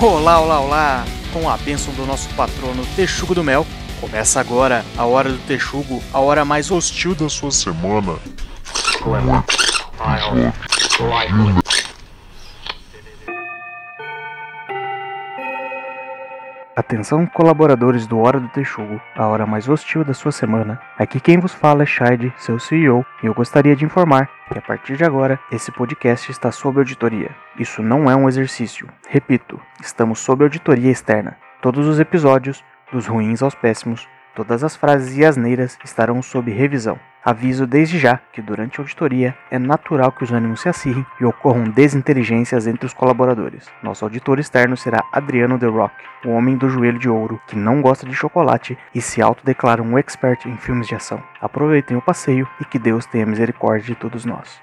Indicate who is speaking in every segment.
Speaker 1: Olá, olá, olá! Com a bênção do nosso patrono Texugo do Mel, começa agora a hora do Texugo, a hora mais hostil da sua semana. Atenção, colaboradores do Hora do Texugo, a hora mais hostil da sua semana. Aqui quem vos fala é Shide, seu CEO, e eu gostaria de informar que a partir de agora esse podcast está sob auditoria. Isso não é um exercício. Repito, estamos sob auditoria externa. Todos os episódios, dos ruins aos péssimos, todas as frases e asneiras estarão sob revisão. Aviso desde já que durante a auditoria é natural que os ânimos se acirrem e ocorram desinteligências entre os colaboradores. Nosso auditor externo será Adriano The Rock, o homem do joelho de ouro que não gosta de chocolate e se autodeclara um expert em filmes de ação. Aproveitem o passeio e que Deus tenha misericórdia de todos nós.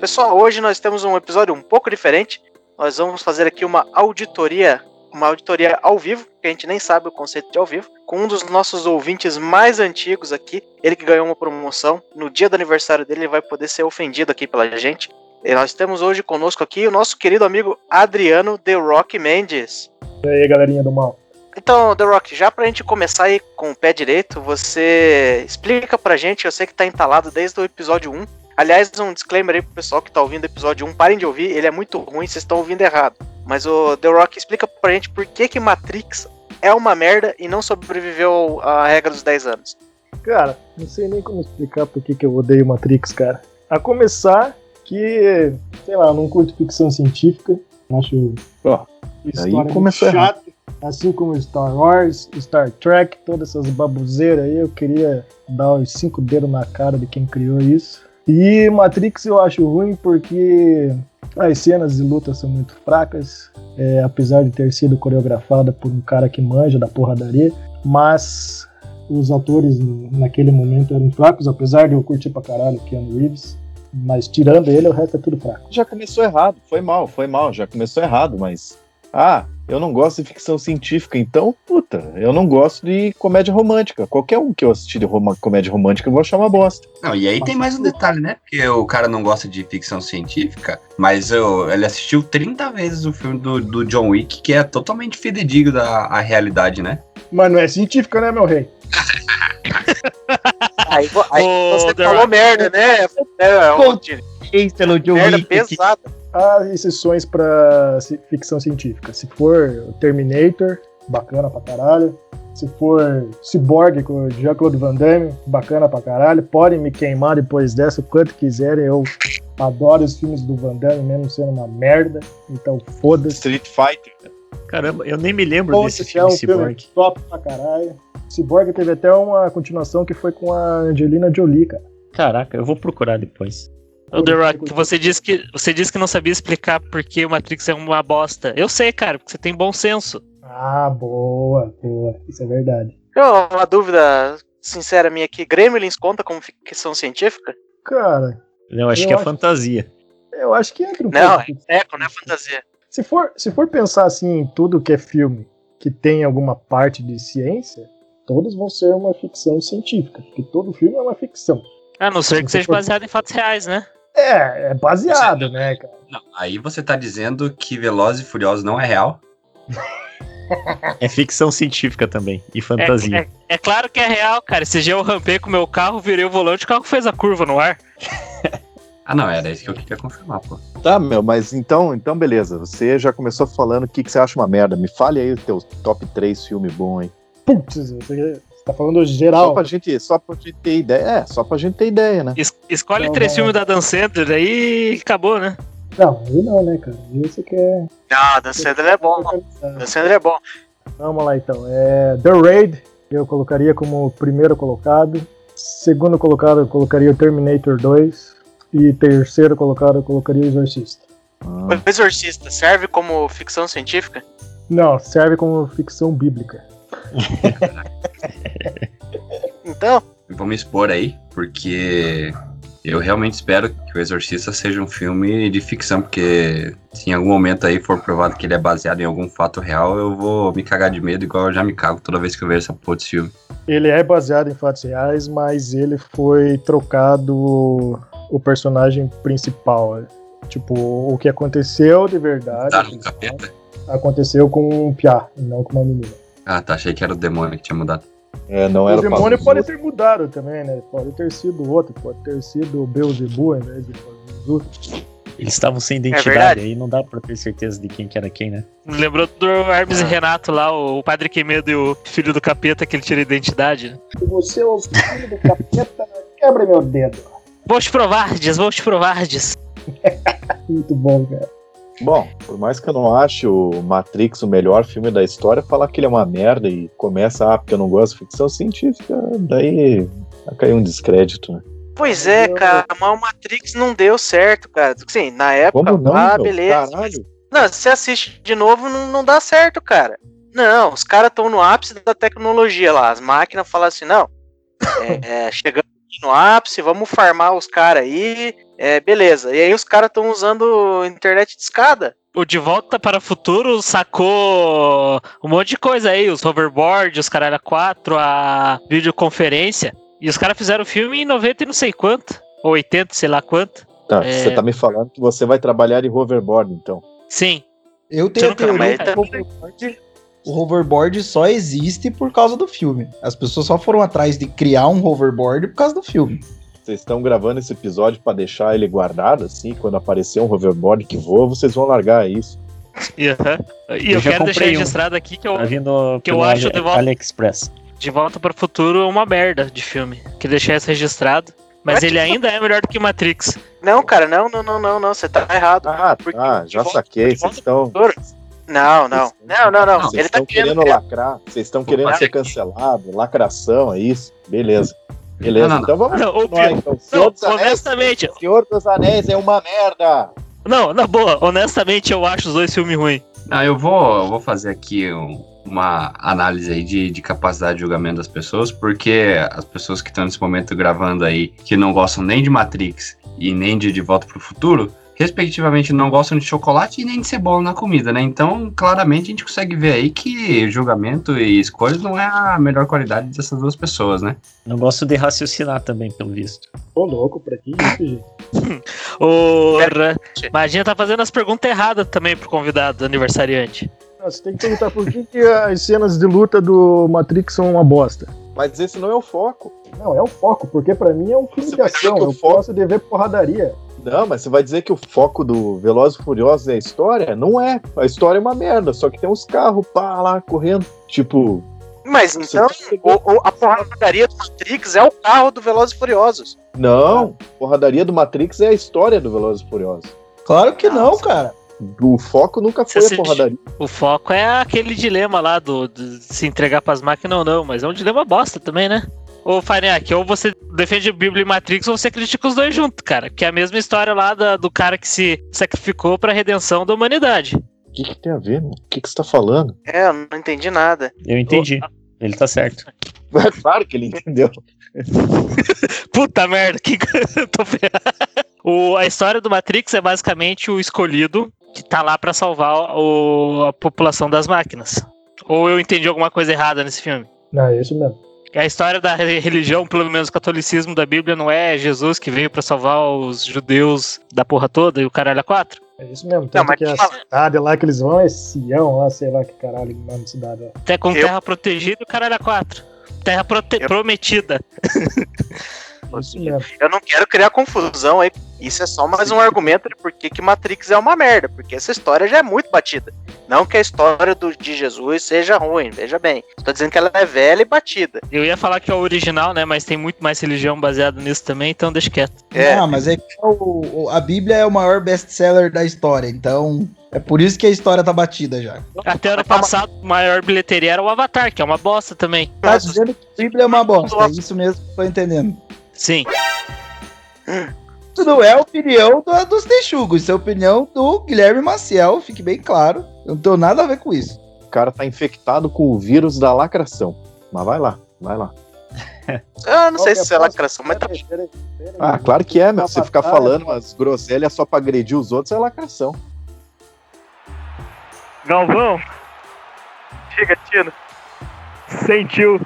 Speaker 1: Pessoal, hoje nós temos um episódio um pouco diferente. Nós vamos fazer aqui uma auditoria, uma auditoria ao vivo, que a gente nem sabe o conceito de ao vivo, com um dos nossos ouvintes mais antigos aqui, ele que ganhou uma promoção. No dia do aniversário dele, ele vai poder ser ofendido aqui pela gente. E nós temos hoje conosco aqui o nosso querido amigo Adriano The Rock Mendes.
Speaker 2: E aí, galerinha do mal.
Speaker 1: Então, The Rock, já pra gente começar aí com o pé direito, você explica pra gente, eu sei que tá entalado desde o episódio 1, Aliás, um disclaimer aí pro pessoal que tá ouvindo o episódio 1, parem de ouvir, ele é muito ruim, vocês estão ouvindo errado. Mas o The Rock explica pra gente por que que Matrix é uma merda e não sobreviveu à regra dos 10 anos.
Speaker 2: Cara, não sei nem como explicar por que, que eu odeio Matrix, cara. A começar que, sei lá, eu não curto ficção científica, acho
Speaker 3: Ó,
Speaker 2: história muito
Speaker 3: começou
Speaker 2: chata, assim como Star Wars, Star Trek, todas essas baboseiras aí, eu queria dar os cinco dedos na cara de quem criou isso. E Matrix eu acho ruim porque as cenas de luta são muito fracas, é, apesar de ter sido coreografada por um cara que manja da porradaria, mas os atores naquele momento eram fracos, apesar de eu curtir pra caralho Keanu Reeves. Mas tirando ele, o resto é tudo fraco.
Speaker 3: já começou errado. Foi mal, foi mal, já começou errado, mas. Ah, eu não gosto de ficção científica, então, puta, eu não gosto de comédia romântica. Qualquer um que eu assistir de roma- comédia romântica, eu vou achar uma bosta.
Speaker 4: Não, e aí tem mais um detalhe, né? Porque o cara não gosta de ficção científica, mas eu, ele assistiu 30 vezes o filme do, do John Wick, que é totalmente fidedigno da à realidade, né?
Speaker 2: Mas não é científica, né, meu rei?
Speaker 1: Aí, aí
Speaker 5: Ô,
Speaker 1: você falou merda, né? É, é,
Speaker 5: Pô,
Speaker 1: Tino,
Speaker 5: pelo John
Speaker 1: merda
Speaker 5: Wick. que-
Speaker 1: pesada.
Speaker 2: Há exceções pra ci- ficção científica. Se for Terminator, bacana pra caralho. Se for Cyborg com o Jean-Claude Van Damme, bacana pra caralho. Podem me queimar depois dessa o quanto quiserem. Eu adoro os filmes do Van Damme, mesmo sendo uma merda. Então foda-se.
Speaker 3: Street Fighter.
Speaker 5: Caramba, eu nem me lembro
Speaker 2: Foda-se,
Speaker 5: desse
Speaker 2: é
Speaker 5: filme
Speaker 2: um filme
Speaker 5: Cyborg.
Speaker 2: top pra caralho. Cyborg teve até uma continuação que foi com a Angelina Jolie, cara.
Speaker 5: Caraca, eu vou procurar depois. Ô, The Rock, você disse, que, você disse que não sabia explicar por que o Matrix é uma bosta. Eu sei, cara, porque você tem bom senso.
Speaker 2: Ah, boa, boa. Isso é verdade.
Speaker 1: Eu, uma dúvida sincera minha aqui, Gremlins conta como ficção científica?
Speaker 2: Cara,
Speaker 5: Não, acho
Speaker 2: Eu
Speaker 5: que é
Speaker 2: acho-
Speaker 5: fantasia.
Speaker 2: eu acho que entra um
Speaker 1: Não,
Speaker 2: pouco.
Speaker 1: é eco, não é fantasia.
Speaker 2: Se for, se for pensar assim em tudo que é filme que tem alguma parte de ciência, todos vão ser uma ficção científica, porque todo filme é uma ficção.
Speaker 5: A não ser que
Speaker 2: Se
Speaker 5: seja
Speaker 2: for-
Speaker 5: baseado em fatos reais, né?
Speaker 2: É, é baseado, né, cara?
Speaker 4: Não, aí você tá dizendo que Velozes e Furiosos não é real?
Speaker 5: É ficção científica também. E fantasia.
Speaker 6: É, é- é claro que é real, cara. Esse dia eu rampei com o meu carro, virei o volante, o carro fez a curva no ar.
Speaker 4: Ah, não, era isso que eu queria confirmar, pô.
Speaker 3: Tá, meu, mas então, então beleza. Você já começou falando o que, que você acha uma merda. Me fale aí o teu top 3 filme bom, hein?
Speaker 2: Putz, você, você tá falando
Speaker 3: Só
Speaker 2: geral.
Speaker 3: pra, gente, só pra gente ter ideia. É, só pra gente ter ideia, né?
Speaker 6: Es- escolhe
Speaker 2: Não,
Speaker 6: três
Speaker 2: não.
Speaker 6: filmes da Dan Sandler aí acabou, né?
Speaker 2: Não, aí não, né, cara? Aí você quer.
Speaker 1: Não, Dan Sandler é bom. Dan Sandler é bom.
Speaker 2: Vamos lá então. É, The Raid, eu colocaria como primeiro colocado. Segundo colocado, eu colocaria o Terminator 2. E terceiro colocado, eu colocaria o Exorcista.
Speaker 3: Ah,
Speaker 1: O Exorcista serve como ficção científica?
Speaker 2: Não, serve como ficção bíblica.
Speaker 1: Então,
Speaker 4: Vou me expor aí, porque Eu realmente espero que o Exorcista seja um filme de ficção, porque se em algum momento aí for provado que ele é baseado em algum fato real, eu vou me cagar de medo, igual eu já me cago toda vez que eu vejo essa porra desse filme.
Speaker 2: Ele é baseado em fatos reais, mas ele foi trocado o personagem principal. Tipo, o que aconteceu de verdade
Speaker 4: Tá no capeta?
Speaker 2: aconteceu com um piá, e não com uma menina.
Speaker 4: Ah, tá, achei que era o demônio que tinha mudado.
Speaker 3: É, não
Speaker 2: O
Speaker 3: era
Speaker 2: demônio
Speaker 3: Pazuzu.
Speaker 2: pode ter mudado também, né? Pode ter sido outro, pode ter sido o Beelzebub ao invés de Pazuzu.
Speaker 7: Eles estavam sem
Speaker 6: verdade.
Speaker 7: identidade, aí não dá pra ter certeza de quem que era quem, né?
Speaker 5: Lembrou do Hermes e Renato lá, o Padre Quemedo e o filho do capeta que ele tira a identidade. né?
Speaker 2: Se você é o filho do capeta, quebra meu dedo.
Speaker 5: Vou te provardes, vou te provardes.
Speaker 2: Muito bom, cara.
Speaker 3: Bom, por mais que eu não ache o Matrix o melhor filme da história, falar que ele é uma merda e começa, ah, porque eu não gosto de ficção científica, daí vai cair um descrédito, né?
Speaker 8: Pois é, cara, mas o Matrix não deu certo, cara. Sim, na época,
Speaker 3: Como não,
Speaker 8: ah,
Speaker 3: meu?
Speaker 8: beleza.
Speaker 3: Caralho.
Speaker 8: Não, se você assiste de novo, não, não dá certo, cara. Não, os caras estão no ápice da tecnologia lá. As máquinas falam assim, não. É, é, chegamos no ápice, vamos farmar os caras aí. É, beleza. E aí os caras estão usando internet de escada.
Speaker 5: O De Volta para o Futuro sacou um monte de coisa aí, os hoverboard, os caralho 4, a videoconferência. E os caras fizeram o filme em 90 e não sei quanto. Ou 80, sei lá quanto.
Speaker 3: Tá,
Speaker 5: É.
Speaker 3: você tá me falando que você vai trabalhar em hoverboard, então.
Speaker 5: Sim.
Speaker 9: Eu tenho a teoria que o hoverboard, o hoverboard só existe por causa do filme. As pessoas só foram atrás de criar um hoverboard por causa do filme.
Speaker 3: Vocês estão gravando esse episódio pra deixar ele guardado, assim, quando aparecer um hoverboard que voa, vocês vão largar isso.
Speaker 5: E, aham. E
Speaker 7: Eu
Speaker 5: eu,
Speaker 7: já
Speaker 5: quero deixar
Speaker 7: comprei um.
Speaker 5: registrado aqui que eu,
Speaker 7: Tá
Speaker 5: que eu acho de volta-
Speaker 7: AliExpress.
Speaker 5: De Volta para o Futuro é uma merda de filme. Que deixar isso registrado. Mas ele ainda é melhor do que Matrix.
Speaker 8: Não, cara, não, não, não, não, não. Você tá errado.
Speaker 3: Ah,
Speaker 8: Porque
Speaker 3: tá, já
Speaker 8: volta-
Speaker 3: saquei.
Speaker 8: de
Speaker 3: Vocês estão.
Speaker 8: Não, não. Não, não, não.
Speaker 3: Vocês
Speaker 8: Ele tá
Speaker 3: estão
Speaker 8: querendo.
Speaker 3: querendo lacrar, vocês estão querendo ser cancelado, lacração, é isso? Beleza. Beleza,
Speaker 4: Não, não,
Speaker 3: então vamos
Speaker 5: Não, Pio,
Speaker 3: então. Senhor
Speaker 5: Não,
Speaker 3: dos Anéis,
Speaker 5: honestamente,
Speaker 3: Senhor dos Anéis é uma merda.
Speaker 5: não, na boa, honestamente eu acho os dois filmes ruins.
Speaker 4: Ah, eu vou, eu vou fazer aqui um- uma análise aí de, de capacidade de julgamento das pessoas, porque as pessoas que estão nesse momento gravando aí, que não gostam nem de Matrix e nem de De Volta pro Futuro, respectivamente não gostam de chocolate e nem de cebola na comida, né? Então, claramente a gente consegue ver aí que julgamento e escolhas não é a melhor qualidade dessas duas pessoas, né?
Speaker 7: Não gosto de raciocinar também, pelo visto.
Speaker 2: Ô, louco, pra que isso, gente?
Speaker 5: Ô, Imagina tá fazendo as perguntas erradas também pro convidado aniversariante.
Speaker 2: Você tem que perguntar por que, que as cenas de luta do Matrix são uma bosta.
Speaker 3: Mas esse não é o foco.
Speaker 2: Não, é o foco, porque pra mim é um filme
Speaker 3: Você
Speaker 2: de ação. Eu
Speaker 3: foco-
Speaker 2: gosto de ver porradaria.
Speaker 3: Não, mas você vai dizer que o foco do Velozes e Furiosos é a história? Não é. A história é uma merda, só que tem uns carros pá, lá correndo. Tipo,
Speaker 8: Mas então, o- o- a porradaria do Matrix é o carro do Velozes e Furiosos.
Speaker 3: não. Porradaria do Matrix é a história do Velozes e Furiosos.
Speaker 9: Claro que não, cara.
Speaker 3: O foco nunca foi
Speaker 5: Você
Speaker 3: a porradaria.
Speaker 5: O foco é aquele dilema lá do, de se entregar pras máquinas ou não, mas é um dilema bosta também, né? Ô, Farinhaque, ou você defende Bíblia e Matrix ou você critica os dois juntos, cara. Que é a mesma história lá da- do cara que se sacrificou pra redenção da humanidade.
Speaker 3: O que, que tem a ver, mano? O que, que você tá falando?
Speaker 8: É, eu não entendi nada.
Speaker 7: Eu entendi. Ele tá certo.
Speaker 3: É claro que ele entendeu.
Speaker 5: Puta merda, que eu tô ferrado. O, a história do Matrix é basicamente o escolhido que tá lá pra salvar o- a população das máquinas. Ou eu entendi alguma coisa errada nesse filme?
Speaker 2: Não, é isso mesmo.
Speaker 5: A história da re- religião, pelo menos o catolicismo da Bíblia, não é Jesus que veio pra salvar os judeus da porra toda e o caralho a quatro?
Speaker 2: É isso mesmo. Tanto
Speaker 8: mas
Speaker 2: que a
Speaker 8: fala-
Speaker 2: cidade lá que eles vão é Sião, lá, sei lá que caralho o nome da cidade é.
Speaker 5: Até com
Speaker 8: Eu-
Speaker 5: terra protegida e o caralho a quatro. Terra prote-
Speaker 8: Eu-
Speaker 5: prometida.
Speaker 2: Mesmo.
Speaker 8: Eu não quero criar confusão aí. Isso é só mais um argumento de por que que Matrix é uma merda. Porque essa história já é muito batida. Não que a história do, de Jesus seja ruim, veja bem. Estou dizendo que ela é velha e batida.
Speaker 5: Eu ia falar que é o original, né? Mas tem muito mais religião baseada nisso também, então deixa quieto.
Speaker 8: É.
Speaker 9: Ah, mas é que o- o- a Bíblia é o maior best-seller da história, então é por isso que a história tá batida já.
Speaker 5: Até ano passado, o maior bilheteria era o Avatar, que é uma bosta também.
Speaker 9: Tá dizendo que a Bíblia é uma bosta, é isso mesmo que eu tô entendendo.
Speaker 5: Sim.
Speaker 9: Isso não é a opinião do- dos texugos, isso é a opinião do Guilherme Maciel, fique bem claro. Eu não tenho nada a ver com isso.
Speaker 3: O cara tá infectado com o vírus da lacração. Mas vai lá, vai lá.
Speaker 8: Eu não sei se
Speaker 2: que
Speaker 8: é lacração, mas tá.
Speaker 3: Ah, claro que é, meu. Você ficar falando umas groselhas só pra agredir os outros é lacração.
Speaker 6: Galvão. Chega, Tino. Sentiu.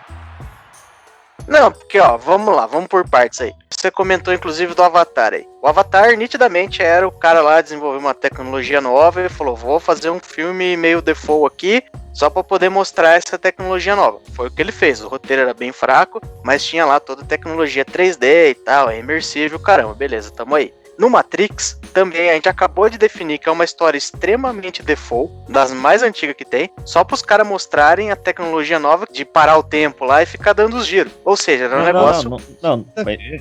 Speaker 8: Não, porque ó, vamos lá, vamos por partes aí. Você comentou inclusive do Avatar aí. O Avatar nitidamente era o cara lá desenvolver uma tecnologia nova e falou: "Vou fazer um filme meio default aqui, só pra poder mostrar essa tecnologia nova". Foi o que ele fez. O roteiro era bem fraco, mas tinha lá toda a tecnologia 3D e tal, é imersível, caramba, beleza, tamo aí. No Matrix, também a gente acabou de definir que é uma história extremamente default, das mais antigas que tem, só pros caras mostrarem a tecnologia nova de parar o tempo lá e ficar dando os giros. Ou seja, era um
Speaker 7: Não,
Speaker 8: negócio.
Speaker 7: não, não, não,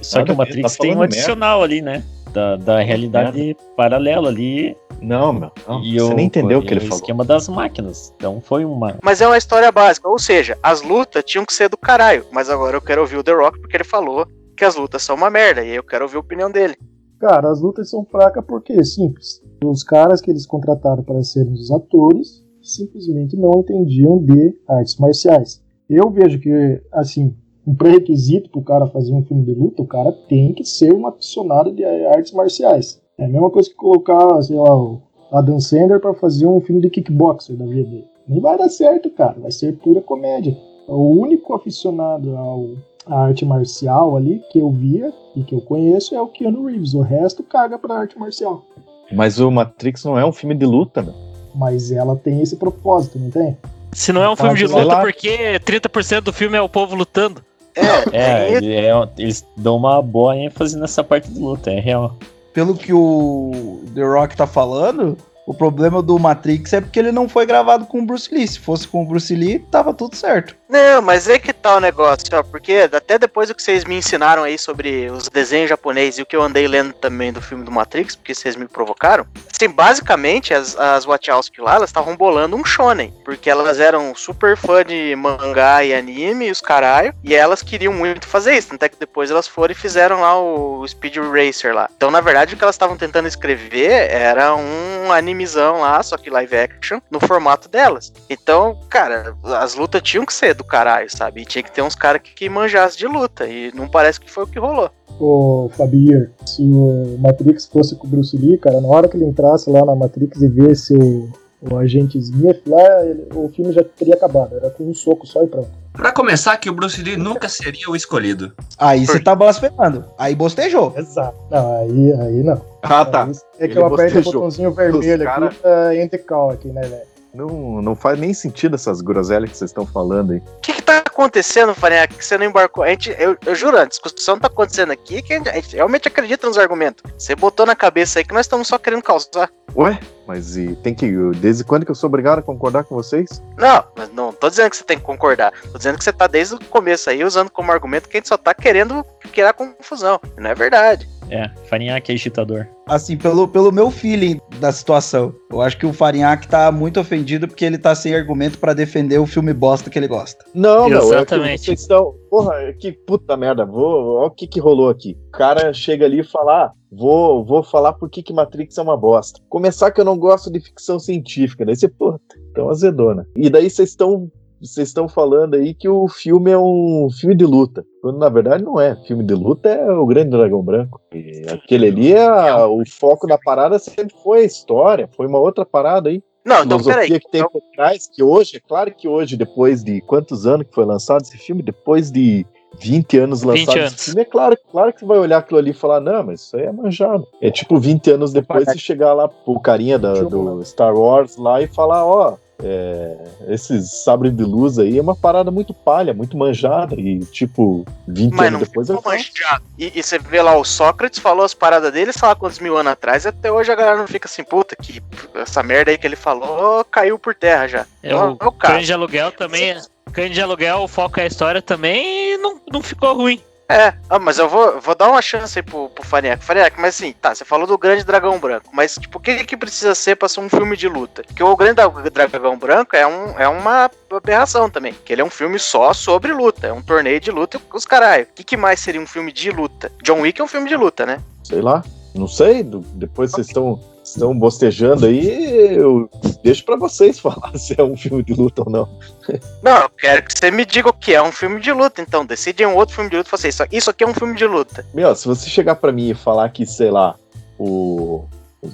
Speaker 7: Só que o
Speaker 3: ver,
Speaker 7: Matrix
Speaker 3: tá
Speaker 7: tem um adicional ali, né? Da, da realidade paralela ali.
Speaker 3: Não, meu. não.
Speaker 7: e
Speaker 3: Você nem entendeu o que ele
Speaker 7: o
Speaker 3: falou.
Speaker 7: esquema das máquinas. Então foi uma.
Speaker 8: Mas é uma história básica, ou seja, as lutas tinham que ser do caralho. Mas agora eu quero ouvir o The Rock porque ele falou que as lutas são uma merda, e aí eu quero ouvir a opinião dele.
Speaker 2: Cara, as lutas são fracas porque é simples. Os caras que eles contrataram para serem os atores simplesmente não entendiam de artes marciais. Eu vejo que, assim, um pré-requisito pro cara fazer um filme de luta, o cara tem que ser um aficionado de artes marciais. É a mesma coisa que colocar, sei lá, o Adam Sandler para fazer um filme de kickboxer da vida dele. Não vai dar certo, cara. Vai ser pura comédia. O único aficionado ao a arte marcial ali que eu via e que eu conheço é o Keanu Reeves. O resto caga pra arte marcial.
Speaker 3: Mas o Matrix não é um filme de luta, meu.
Speaker 2: Mas ela tem esse propósito, não tem?
Speaker 5: Se não é um filme de luta,
Speaker 3: lá.
Speaker 5: porque 30% do filme é o povo lutando.
Speaker 8: É,
Speaker 7: É,
Speaker 8: é,
Speaker 7: ele- é- eles dão uma boa ênfase nessa parte de luta, é real.
Speaker 9: Pelo que o The Rock tá falando, o problema do Matrix é porque ele não foi gravado com o Bruce Lee. Se fosse com o Bruce Lee, tava tudo certo.
Speaker 8: Não, mas é que tá o negócio, ó, porque até depois do que vocês me ensinaram aí sobre os desenhos japoneses e o que eu andei lendo também do filme do Matrix, porque vocês me provocaram, assim, basicamente as, as Wachowski lá, elas estavam bolando um shonen, porque elas eram super fã de mangá e anime e os caralho, e elas queriam muito fazer isso, até que depois elas foram e fizeram lá o Speed Racer lá. Então, na verdade, o que elas estavam tentando escrever era um animezão lá, só que live action, no formato delas. Então, cara, as lutas tinham que ser do caralho, sabe? E tinha que ter uns caras que, que manjassem de luta. E não parece que foi o que rolou.
Speaker 2: Ô, Fabir, se o Matrix fosse com o Bruce Lee, cara, na hora que ele entrasse lá na Matrix e visse o, o agente Smith lá, ele- o filme já teria acabado. Era com um soco só e pronto.
Speaker 4: Pra começar, que o Bruce Lee nunca seria o escolhido.
Speaker 9: Aí você tá blasfemando. Aí bostejou.
Speaker 2: Exato. Não, aí, aí não.
Speaker 3: Ah, tá.
Speaker 2: Aí É que
Speaker 3: Ele
Speaker 2: eu aperto o botãozinho vermelho
Speaker 3: Os cara-
Speaker 2: aqui pra enter call aqui, né, velho?
Speaker 3: Não, não faz nem sentido essas groselhas que vocês estão falando aí.
Speaker 8: O que, que tá acontecendo, Farinha? Que você não embarcou? A gente, eu, eu juro, a discussão tá acontecendo aqui que a gente, a gente realmente acredita nos argumentos. Você botou na cabeça aí que nós estamos só querendo causar.
Speaker 3: Ué? Mas e tem que. Desde quando que eu sou obrigado a concordar com vocês?
Speaker 8: Não, mas não tô dizendo que você tem que concordar. Tô dizendo que você tá desde o começo aí usando como argumento que a gente só tá querendo criar confusão. Não é verdade.
Speaker 7: É, Farinhaque é agitador.
Speaker 9: Assim, pelo, pelo meu feeling da situação. Eu acho que o Farinhaque tá muito ofendido porque ele tá sem argumento pra defender o filme bosta que ele gosta.
Speaker 3: Não, meu, é que
Speaker 5: Exatamente.
Speaker 3: vocês estão. Porra, que puta merda. Vou. Olha o que que rolou aqui. O cara chega ali e fala: ah, vou, vou falar por que que Matrix é uma bosta. Começar que eu não gosto de ficção científica. Daí você, puta, então azedona. E daí vocês estão. Vocês estão falando aí que o filme é um filme de luta. Quando na verdade não é. Filme de luta é o Grande Dragão Branco. E aquele ali é o foco da parada sempre foi a história, foi uma outra parada aí
Speaker 8: Não, então
Speaker 3: filosofia
Speaker 8: peraí.
Speaker 3: que tem por trás, que hoje, é claro que hoje, depois de quantos anos que foi lançado esse filme, depois de 20 anos
Speaker 5: 20
Speaker 3: lançado
Speaker 5: anos.
Speaker 3: esse filme, é claro, claro que você vai olhar aquilo ali e falar, não, mas isso aí é manjado. É tipo 20 anos depois você chegar lá pro carinha da- do Star Wars lá e falar, ó, é, esses sabres de luz aí é uma parada muito palha, muito manjada, e tipo, 20
Speaker 8: Mas
Speaker 3: anos
Speaker 8: não
Speaker 3: depois
Speaker 8: ficou
Speaker 3: eu
Speaker 8: manjado. E, e você vê lá o Sócrates falou as paradas dele, sei lá quantos mil anos atrás, e até hoje a galera não fica assim, puta, que essa merda aí que ele falou caiu por terra já.
Speaker 5: É
Speaker 8: Não,
Speaker 5: o
Speaker 8: é o caso.
Speaker 5: De aluguel também. Cães de aluguel, o foco é a história também e não, não ficou ruim.
Speaker 8: É, ah, mas eu vou, vou dar uma chance aí pro, pro Fariac. Fariac, mas assim, tá, você falou do Grande Dragão Branco, mas tipo, o que que precisa ser pra ser um filme de luta? Porque o Grande Dra- Dragão Branco é, um, é uma aberração também, que ele é um filme só sobre luta, é um torneio de luta com os caralho. O que, que mais seria um filme de luta? John Wick é um filme de luta, né?
Speaker 3: sei lá, não sei, depois vocês estão estão bostejando aí, eu deixo pra vocês falar se é um filme de luta ou não.
Speaker 8: Não, eu quero que você me diga o que é um filme de luta, então. Decide um outro filme de luta e fala assim, isso, isso aqui é um filme de luta.
Speaker 3: Meu, se você chegar pra mim e falar que, sei lá, o.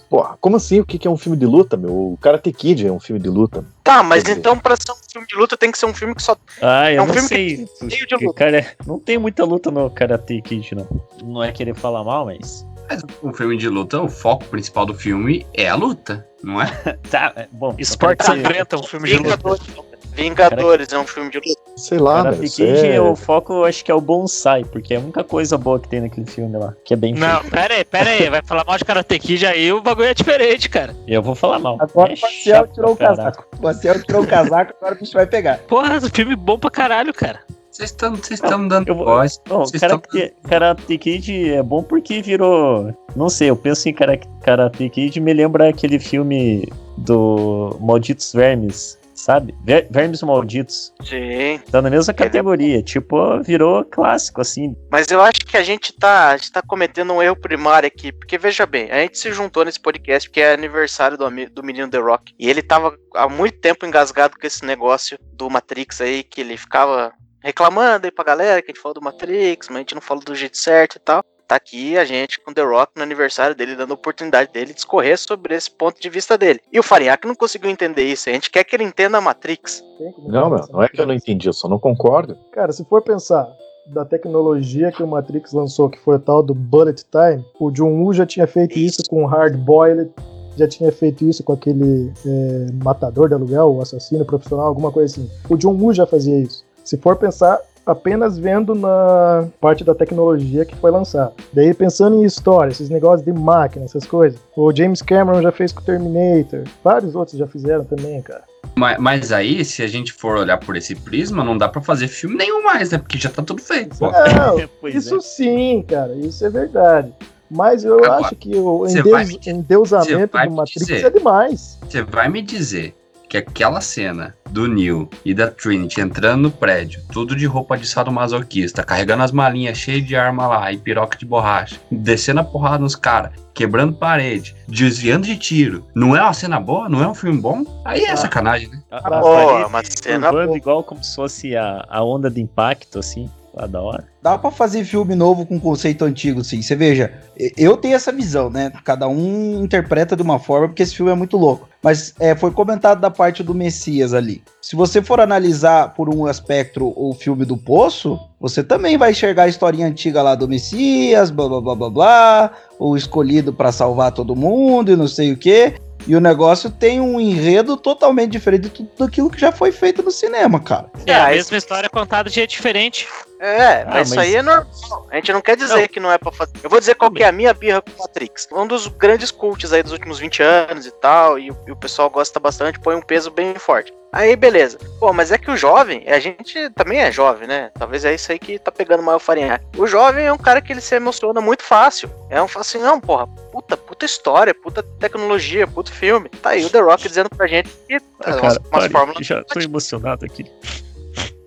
Speaker 3: Porra, como assim? O que é um filme de luta, meu? O Karate Kid é um filme de luta.
Speaker 8: Tá, mas
Speaker 3: dizer-
Speaker 8: então pra ser um filme de luta tem que ser um filme que só
Speaker 7: Ah, eu
Speaker 8: É um
Speaker 7: não
Speaker 8: filme
Speaker 7: sei.
Speaker 8: que tem cheio de
Speaker 7: porque,
Speaker 8: luta.
Speaker 7: Cara, não tem muita luta no Karate Kid, não. Não é querer falar mal, mas.
Speaker 4: Mas um filme de luta, o foco principal do filme é a luta, não é?
Speaker 7: Tá, é, bom.
Speaker 5: Esporte
Speaker 7: Karate-
Speaker 5: Sangrento é um filme de luta.
Speaker 8: Vingadores. Vingadores é um filme de luta.
Speaker 3: Sei lá. Isso
Speaker 7: Kid,
Speaker 3: é...
Speaker 7: o foco eu acho que é o bonsai, porque é a única coisa boa que tem naquele filme lá, que é bem
Speaker 5: Não,
Speaker 7: feito.
Speaker 5: pera aí, pera aí. Vai falar mal de Karate Kid aí, o bagulho é diferente, cara.
Speaker 7: E eu vou falar mal.
Speaker 9: Agora
Speaker 7: É
Speaker 9: o
Speaker 7: chato
Speaker 9: tirou o casaco. O Maciel tirou o casaco, agora o bicho vai pegar.
Speaker 5: Porra, filme bom pra caralho, cara.
Speaker 4: Vocês estão vocês estão dando
Speaker 7: Eu vou-
Speaker 4: voz.
Speaker 7: Bom,
Speaker 4: Vocês estão
Speaker 7: Karate, Karate Kid é bom porque virou. Não sei, eu penso em Kara- Karate Kid me lembra aquele filme do Malditos Vermes, sabe? Ver- Vermes Malditos.
Speaker 8: Sim.
Speaker 7: Tá na mesma categoria. Tipo, virou clássico, assim.
Speaker 8: Mas eu acho que a gente tá, a gente tá cometendo um erro primário aqui. Porque veja bem, a gente se juntou nesse podcast que é aniversário do, do menino The Rock. E ele tava há muito tempo engasgado com esse negócio do Matrix aí, que ele ficava reclamando aí pra galera que a gente falou do Matrix, mas a gente não falou do jeito certo e tal. Tá aqui a gente com The Rock no aniversário dele, dando a oportunidade dele de discorrer sobre esse ponto de vista dele. E o Fariak não conseguiu entender isso. A gente quer que ele entenda a Matrix.
Speaker 3: Não, meu, não é que eu não entendi, eu só não concordo.
Speaker 2: Cara, se for pensar da tecnologia que o Matrix lançou, que foi o tal do Bullet Time, o John Woo já tinha feito isso com o Hard Boiled, já tinha feito isso com aquele é, matador de aluguel, o assassino profissional, alguma coisa assim. O John Woo já fazia isso. Se for pensar apenas vendo na parte da tecnologia que foi lançada. Daí pensando em história, esses negócios de máquina, essas coisas. O James Cameron já fez com o Terminator, vários outros já fizeram também, cara.
Speaker 4: Mas, mas aí, se a gente for olhar por esse prisma, não dá pra fazer filme nenhum mais, né? Porque já tá tudo feito. Pô.
Speaker 2: Não, Isso
Speaker 7: é.
Speaker 2: sim, cara, isso é verdade. Mas eu
Speaker 4: Agora,
Speaker 2: acho que o endeus- endeusamento do Matrix
Speaker 4: dizer.
Speaker 2: é demais.
Speaker 4: Você vai me dizer que aquela cena do Neo e da Trinity entrando no prédio, tudo de roupa de sadomasoquista, carregando as malinhas cheias de arma lá e piroca de borracha, descendo a porrada nos caras, quebrando parede, desviando de tiro, não é uma cena boa? Não é um filme bom? Aí é
Speaker 2: Ah.
Speaker 4: sacanagem, né?
Speaker 7: A,
Speaker 2: Ah,
Speaker 8: uma cena boa.
Speaker 7: igual como se fosse a, a onda de impacto, assim. Lá da hora.
Speaker 9: Dá pra fazer filme novo com conceito antigo, sim. Você veja, eu tenho essa visão, né? Cada um interpreta de uma forma, porque esse filme é muito louco. Mas é, foi comentado da parte do Messias ali. Se você for analisar por um aspecto o filme do Poço, você também vai enxergar a historinha antiga lá do Messias, blá blá blá blá blá, o escolhido pra salvar todo mundo e não sei o quê. E o negócio tem um enredo totalmente diferente de tudo aquilo que já foi feito no cinema, cara.
Speaker 5: É, a
Speaker 8: aí-
Speaker 5: mesma história contada de jeito diferente.
Speaker 8: É, mas
Speaker 7: Ah,
Speaker 8: isso
Speaker 7: mas-
Speaker 8: aí é normal. A gente não quer dizer que não é pra fazer. Eu vou dizer qual que é a minha birra com o Matrix. Um dos grandes cultos aí dos últimos 20 anos e tal, e, o- e o pessoal gosta bastante, põe um peso bem forte. Aí, beleza. Pô, mas é que o jovem, a gente também é jovem, né? Talvez é isso aí que tá pegando mais o farinha. O jovem é um cara que ele se emociona muito fácil. É um assim, não, porra, puta, puta história, puta tecnologia, puta filme. Tá aí o The Rock dizendo pra gente que
Speaker 7: Ah,
Speaker 8: umas,
Speaker 7: cara,
Speaker 8: umas
Speaker 7: pare,
Speaker 8: fórmulas.
Speaker 7: já tô emocionado aqui.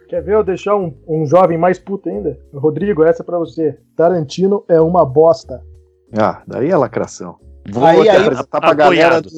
Speaker 2: Quer ver eu deixar um, um jovem mais puto ainda? Rodrigo, essa é pra você. Tarantino é uma bosta.
Speaker 3: Ah, daí é lacração. Vou
Speaker 9: Aí, aí,
Speaker 3: apresentar pra galera do...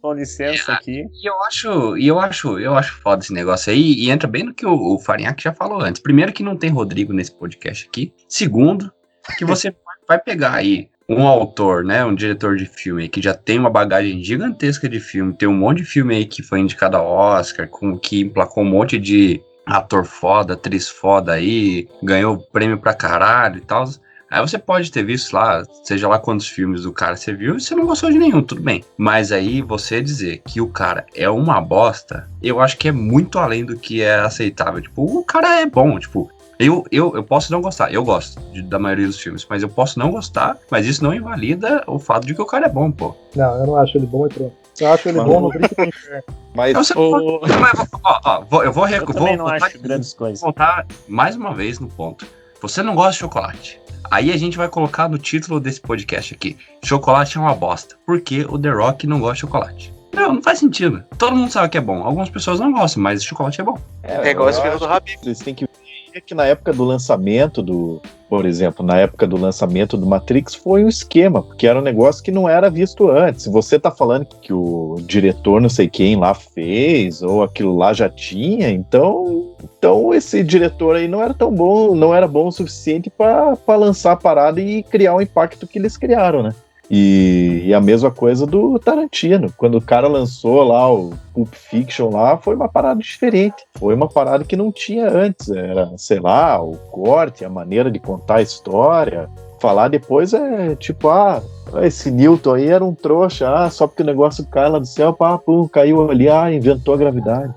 Speaker 7: Com licença aqui.
Speaker 4: E eu acho, e eu acho, eu acho foda esse negócio aí, e entra bem no que o, o Farinhaque já falou antes. Primeiro que não tem Rodrigo nesse podcast aqui. Segundo, que você vai pegar aí um autor, né, um diretor de filme aí, que já tem uma bagagem gigantesca de filme, tem um monte de filme aí que foi indicado ao Oscar, com que emplacou um monte de ator foda, atriz foda aí, ganhou prêmio pra caralho e tal. Aí você pode ter visto lá, seja lá quantos filmes do cara você viu, e você não gostou de nenhum, tudo bem. Mas aí você dizer que o cara é uma bosta, eu acho que é muito além do que é aceitável. Tipo, o cara é bom, tipo, eu, eu, eu posso não gostar, eu gosto de- da maioria dos filmes, mas eu posso não gostar, mas isso não invalida o fato de que o cara é bom, pô.
Speaker 2: Não, eu não acho ele bom e pronto. Eu acho ele bom no Brinco do Inferno.
Speaker 3: Mas
Speaker 4: Então você
Speaker 5: O...
Speaker 4: pode- mas, ó, ó, vou- eu vou,
Speaker 7: Eu
Speaker 4: vou
Speaker 7: não
Speaker 4: voltar
Speaker 7: acho grandes coisas.
Speaker 4: voltar mais uma vez no ponto. Você não gosta de chocolate. Aí a gente vai colocar no título desse podcast aqui: Chocolate é uma bosta. Porque o The Rock não gosta de chocolate. Não, não faz sentido. Todo mundo sabe que é bom. Algumas pessoas não gostam, mas chocolate é bom.
Speaker 8: É igual esse
Speaker 3: eu
Speaker 8: filme do Habib.
Speaker 3: que Vocês têm que via que na época do lançamento do, por exemplo, na época do lançamento do Matrix foi um esquema, porque era um negócio que não era visto antes. Você tá falando que o diretor não sei quem lá fez, ou aquilo lá já tinha, então, então esse diretor aí não era tão bom, não era bom o suficiente para lançar a parada e criar o impacto que eles criaram, né? E, e, a mesma coisa do Tarantino. Quando o cara lançou lá o Pulp Fiction lá, foi uma parada diferente. Foi uma parada que não tinha antes. Era, sei lá, o corte, a maneira de contar a história. Falar depois é tipo, ah, esse Newton aí era um trouxa, ah, só porque o negócio cai lá do céu, pá, pum, caiu ali, ah, inventou a gravidade.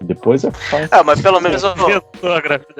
Speaker 3: Depois é fácil.
Speaker 8: Ah, mas pelo menos o,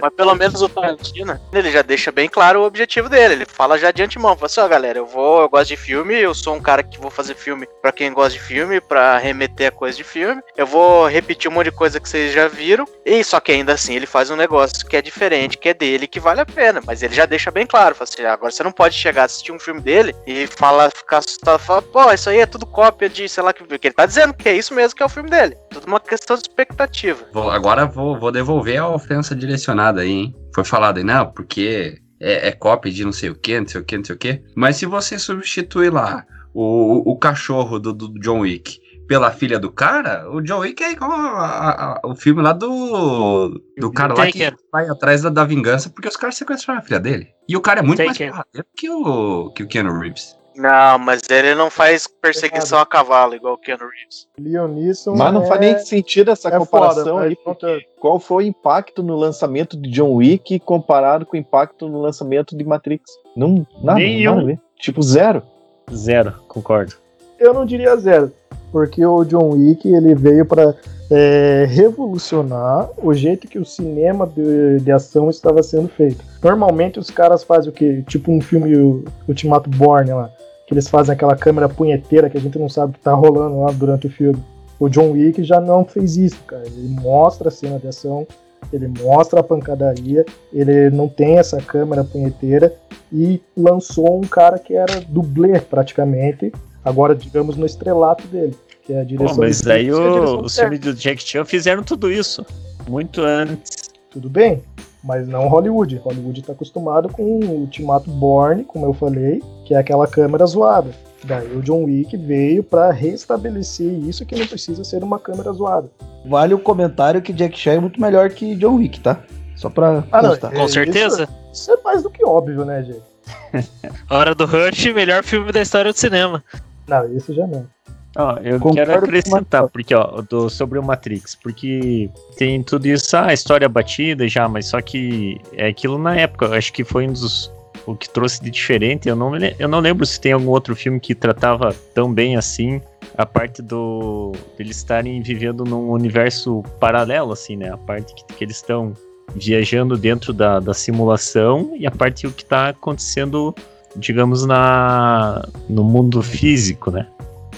Speaker 8: mas pelo menos o Tarantino, ele já deixa bem claro o objetivo dele. Ele fala já de antemão, fala assim, ó, galera, eu vou, eu gosto de filme, eu sou um cara que vou fazer filme para quem gosta de filme, para remeter a coisa de filme. Eu vou repetir um monte de coisa que vocês já viram. E só que ainda assim ele faz um negócio que é diferente, que é dele, que vale a pena. Mas ele já deixa bem claro, fala assim, agora você não pode chegar a assistir um filme dele e falar, ficar assustado, falar, pô, isso aí é tudo cópia de, sei lá, que ele tá dizendo que é isso mesmo que é o filme dele. Tudo uma questão de expectativa.
Speaker 4: Vou, agora vou, vou devolver a ofensa direcionada aí, hein? Foi falado aí, não, porque é, é cópia de não sei o que, não sei o que, não sei o que. Mas se você substituir lá o, o cachorro do, do John Wick pela filha do cara, o John Wick é igual a, a, o filme lá do, do cara lá que vai atrás da, da vingança porque os caras sequestraram a filha dele. E o cara é muito mais porradeiro que o, que o Keanu Reeves.
Speaker 8: Não, mas ele não faz perseguição a cavalo, igual o Keanu Reeves.
Speaker 2: Leon Neeson
Speaker 3: Mas não
Speaker 2: é...
Speaker 3: faz nem sentido essa
Speaker 2: é
Speaker 3: comparação
Speaker 2: foda,
Speaker 3: aí, porque qual foi o impacto no lançamento de John Wick comparado com o impacto no lançamento de Matrix? Não, nada,
Speaker 7: Nenhum.
Speaker 3: nada a ver. Tipo, zero.
Speaker 7: Zero, concordo.
Speaker 2: Eu não diria zero, porque o John Wick ele veio para é, revolucionar o jeito que o cinema de, de ação estava sendo feito. Normalmente os caras fazem o que? Tipo um filme o Ultimato Born lá, que eles fazem aquela câmera punheteira que a gente não sabe o que tá rolando lá durante o filme. O John Wick já não fez isso, cara. Ele mostra a cena de ação, ele mostra a pancadaria, ele não tem essa câmera punheteira e lançou um cara que era dublê praticamente, agora digamos no estrelato dele, que é a direção
Speaker 7: Pô, mas
Speaker 2: de
Speaker 7: aí
Speaker 2: e
Speaker 7: o, o filme do Jack Chan fizeram tudo isso. Muito antes.
Speaker 2: tudo bem, mas não Hollywood. Hollywood está acostumado com o Ultimato Born, como eu falei, que é aquela câmera zoada. Daí o John Wick veio para restabelecer isso que não precisa ser uma câmera zoada.
Speaker 9: Vale o comentário que Jack Chan é muito melhor que John Wick, tá? Só pra
Speaker 2: Ah, não,
Speaker 9: constar.
Speaker 2: é-
Speaker 5: Com certeza.
Speaker 2: Isso, isso é mais do que óbvio, né, gente?
Speaker 5: Hora do Rush, melhor filme da história do cinema.
Speaker 2: Não, isso já não.
Speaker 7: Ó, eu
Speaker 2: Concordo
Speaker 7: quero acrescentar, porque, ó, do, sobre o Matrix, porque tem tudo isso, ah, história batida já, mas só que é aquilo na época, acho que foi um dos. O que trouxe de diferente, eu não, eu não lembro se tem algum outro filme que tratava tão bem assim a parte do. eles estarem vivendo num universo paralelo, assim, né? A parte que, que eles estão viajando dentro da, da simulação e a parte o que está acontecendo, digamos, na, no mundo físico, né?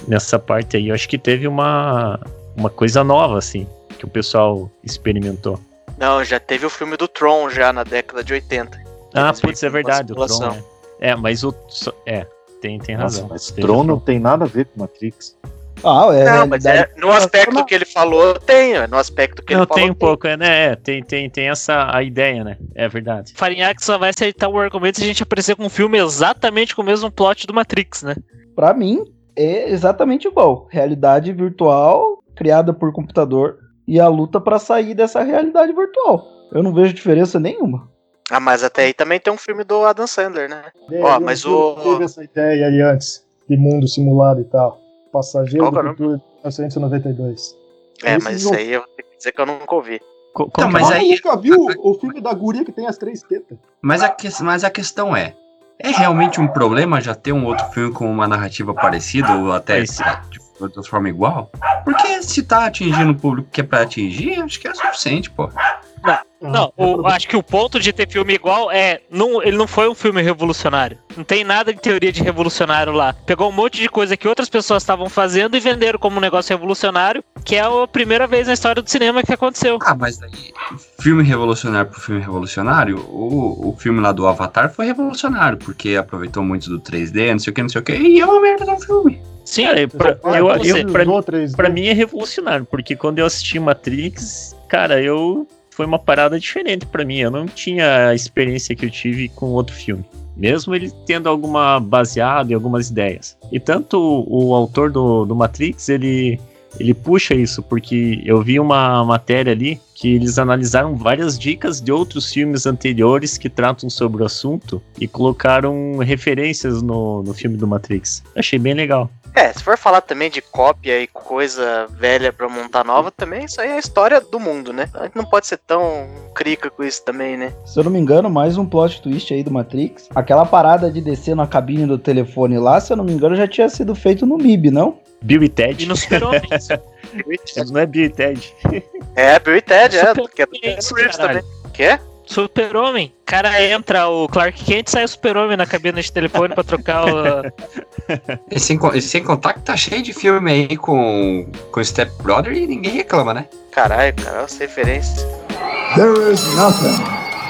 Speaker 7: Nessa parte aí, eu acho que teve uma, uma coisa nova, assim, que o pessoal experimentou.
Speaker 8: Não, já teve o filme do Tron já na década de 80.
Speaker 7: Ah, putz, é verdade, o Tron, né? É, mas o. so- É, tem, tem
Speaker 3: Nossa,
Speaker 7: razão.
Speaker 3: mas
Speaker 7: Teve
Speaker 3: Tron não tem nada a ver com Matrix.
Speaker 9: Ah, é.
Speaker 8: não, mas é, no aspecto que ele falou, tem. é, No aspecto que
Speaker 7: Não,
Speaker 8: ele falou.
Speaker 7: tem um pouco, é, né? É, tem, tem, tem essa a ideia, né? É verdade.
Speaker 5: Farinhaque só vai aceitar o argumento se a gente aparecer com um filme exatamente com o mesmo plot do Matrix, né?
Speaker 9: Pra mim, é exatamente igual. Realidade virtual criada por computador e a luta pra sair dessa realidade virtual. Eu não vejo diferença nenhuma.
Speaker 8: Ah, mas até aí também tem um filme do Adam Sandler, né?
Speaker 2: É,
Speaker 8: Ó,
Speaker 2: eu
Speaker 8: mas o-
Speaker 2: Teve essa ideia aí antes, de mundo simulado e tal. Passageiro
Speaker 8: Qual é
Speaker 2: do
Speaker 8: o
Speaker 2: futuro de 1992.
Speaker 8: É,
Speaker 2: Esse
Speaker 8: mas isso aí eu ter que dizer que eu nunca ouvi.
Speaker 7: Co-
Speaker 4: Não, mas
Speaker 7: é?
Speaker 4: aí-
Speaker 2: nunca viu o filme da guria que tem as três tetas?
Speaker 4: Mas a, que- mas a questão é: é realmente um problema já ter um outro filme com uma narrativa parecida ou até
Speaker 7: Mas-
Speaker 4: de forma igual? Porque se tá atingindo o público que é pra atingir, acho que é suficiente, pô.
Speaker 5: Não, o- acho que o ponto de ter filme igual é. Não, ele não foi um filme revolucionário. Não tem nada em teoria de revolucionário lá. Pegou um monte de coisa que outras pessoas estavam fazendo e venderam como um negócio revolucionário, que é a primeira vez na história do cinema que aconteceu.
Speaker 4: Ah, mas aí, filme revolucionário por filme revolucionário, o, o filme lá do Avatar foi revolucionário, porque aproveitou muito do 3D, não sei o que, não sei o que, e é uma merda de um filme.
Speaker 5: Sim,
Speaker 7: Cara, pra, eu, eu, pra,
Speaker 2: usou 3D.
Speaker 7: pra mim é revolucionário, porque quando eu assisti Matrix, cara, eu foi uma parada diferente para mim. Eu não tinha a experiência que eu tive com outro filme. Mesmo ele tendo alguma baseado em algumas ideias. E tanto o, o autor do, do Matrix, ele ele puxa isso, porque eu vi uma matéria ali que eles analisaram várias dicas de outros filmes anteriores que tratam sobre o assunto e colocaram referências no, no filme do Matrix. Achei bem legal.
Speaker 8: É, se for falar também de cópia e coisa velha pra montar nova, também isso aí é a história do mundo, né? A gente não pode ser tão crica com isso também, né?
Speaker 9: Se eu não me engano, mais um plot twist aí do Matrix. Aquela parada de descer na cabine do telefone lá, se eu não me engano, já tinha sido feito no MIB, não?
Speaker 7: Bill e Ted.
Speaker 5: E no Super-Homem.
Speaker 7: não é Bill e Ted.
Speaker 8: É, Bill e Ted, é. Que é,
Speaker 5: É isso, caralho.
Speaker 8: também. Quê?
Speaker 5: Super-Homem. Cara, entra o Clark Kent sai o Super-Homem na cabina de telefone pra trocar o.
Speaker 4: E sem, e sem contar que tá cheio de filme aí com, com Step Brother e ninguém reclama, né?
Speaker 8: Caralho, cara, as referências.
Speaker 10: There is nothing.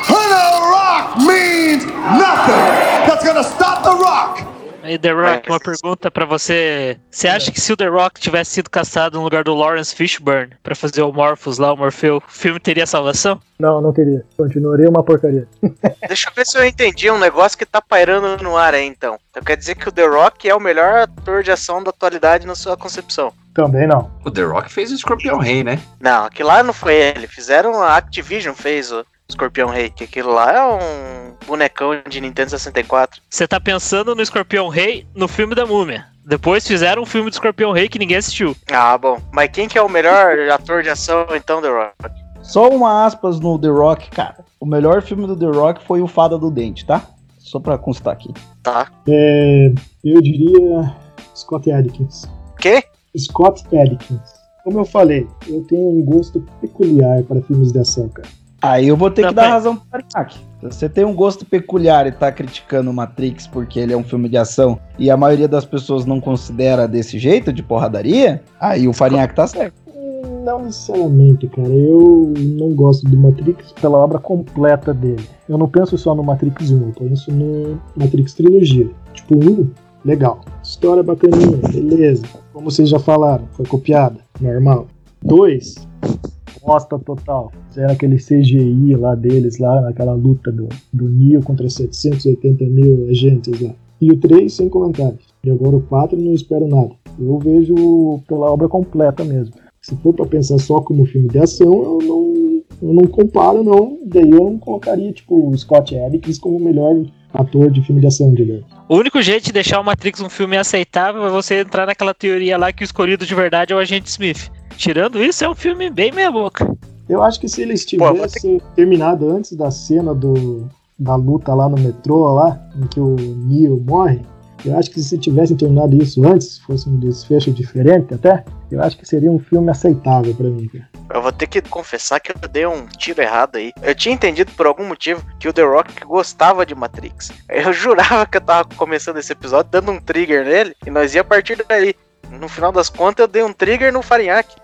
Speaker 10: A rock means nothing that's gonna stop the rock.
Speaker 5: Aí, The Rock, uma pergunta pra você. Você acha que se o The Rock tivesse sido caçado no lugar do Lawrence Fishburne pra fazer o Morpheus lá, o Morfeu, o filme teria salvação?
Speaker 2: Não, não teria. Continuaria uma porcaria.
Speaker 8: Deixa eu ver se eu entendi um negócio que tá pairando no ar aí, então. Então quer dizer que o The Rock é o melhor ator de ação da atualidade na sua concepção.
Speaker 2: Também não.
Speaker 4: O The Rock fez o Escorpião Rei, né?
Speaker 8: Não, aquilo lá não foi ele. Fizeram a Activision, fez o Escorpião Rei. Que aquilo lá é um bonecão de Nintendo 64.
Speaker 5: Você tá pensando no Escorpião Rei no filme da Múmia. Depois fizeram um filme do Escorpião Rei que ninguém assistiu.
Speaker 8: Ah, bom. Mas quem que é o melhor ator de ação, então, The Rock?
Speaker 9: Só uma aspas no The Rock, cara. O melhor filme do The Rock foi o Fada do Dente, tá? Só pra constar aqui.
Speaker 8: Tá.
Speaker 2: É, eu diria Scott Adkins.
Speaker 8: Quê?
Speaker 2: Scott Adkins. Como eu falei, eu tenho um gosto peculiar para filmes de ação, cara.
Speaker 9: Aí eu vou ter que
Speaker 5: Também.
Speaker 9: dar razão pro. Se você tem um gosto peculiar e tá criticando o Matrix porque ele é um filme de ação e a maioria das pessoas não considera desse jeito, de porradaria, aí o Farinhaque tá certo.
Speaker 2: Não necessariamente, cara. Eu não gosto do Matrix pela obra completa dele. Eu não penso só no Matrix 1, eu penso no Matrix Trilogia. Tipo, 1, legal. História bacaninha, beleza. Como vocês já falaram, foi copiada, normal. 2, bosta total. Fizeram aquele CGI lá deles, lá naquela luta do, do Neo contra 780 mil agentes lá. E o 3, sem comentários. E agora o 4, não espero nada. Eu vejo pela obra completa mesmo. Se for pra pensar só como filme de ação, eu não, eu não comparo, não. Daí eu não colocaria, tipo, o Scott Adkins como o melhor ator de filme de ação, digamos.
Speaker 5: O único jeito de deixar o Matrix um filme aceitável é você entrar naquela teoria lá que o escolhido de verdade é o Agente Smith. Tirando isso, é um filme bem meia boca.
Speaker 2: Eu acho que se eles
Speaker 8: Pô,
Speaker 2: tivessem terminado antes da cena do, da luta lá no metrô, lá, em que o Neo morre, eu acho que se tivessem terminado isso antes, fosse um desfecho diferente até, eu acho que seria um filme aceitável pra mim, cara.
Speaker 8: Eu vou ter que confessar que eu dei um tiro errado aí. Eu tinha entendido por algum motivo que o The Rock gostava de Matrix. Eu jurava que eu tava começando esse episódio dando um trigger nele e nós ia a partir daí. No final das contas, eu dei um trigger no Farinhaque.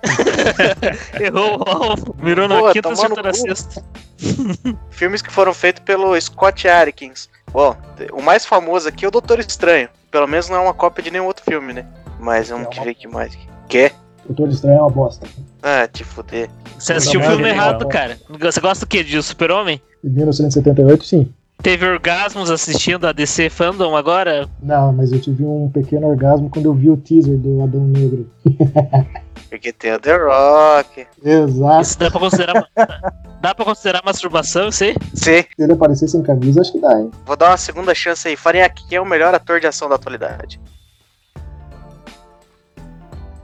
Speaker 5: Errou o alvo, mirou na
Speaker 8: Pô,
Speaker 5: quinta, acertou na sexta.
Speaker 8: Filmes que foram feitos pelo Scott Adkins. Bom, o mais famoso aqui é o Doutor Estranho. Pelo menos não é uma cópia de nenhum outro filme, né? Mas vamos que ver aqui mais. Quê?
Speaker 2: Doutor Estranho é uma bosta.
Speaker 8: Ah, te fuder.
Speaker 5: Você assistiu o filme errado, cara. Você gosta do quê? De Super-Homem?
Speaker 2: Em 1978, sim.
Speaker 5: Teve orgasmos assistindo a DC Fandom agora?
Speaker 2: Não, mas eu tive um pequeno orgasmo quando eu vi o teaser do Adão Negro.
Speaker 8: Porque tem o The Rock.
Speaker 2: Exato.
Speaker 5: Isso dá pra considerar. dá pra considerar masturbação, isso aí?
Speaker 8: Sim.
Speaker 2: Se ele aparecer sem camisa, acho que dá, hein?
Speaker 8: Vou dar uma segunda chance aí. Farinhaque, quem é o melhor ator de ação da atualidade?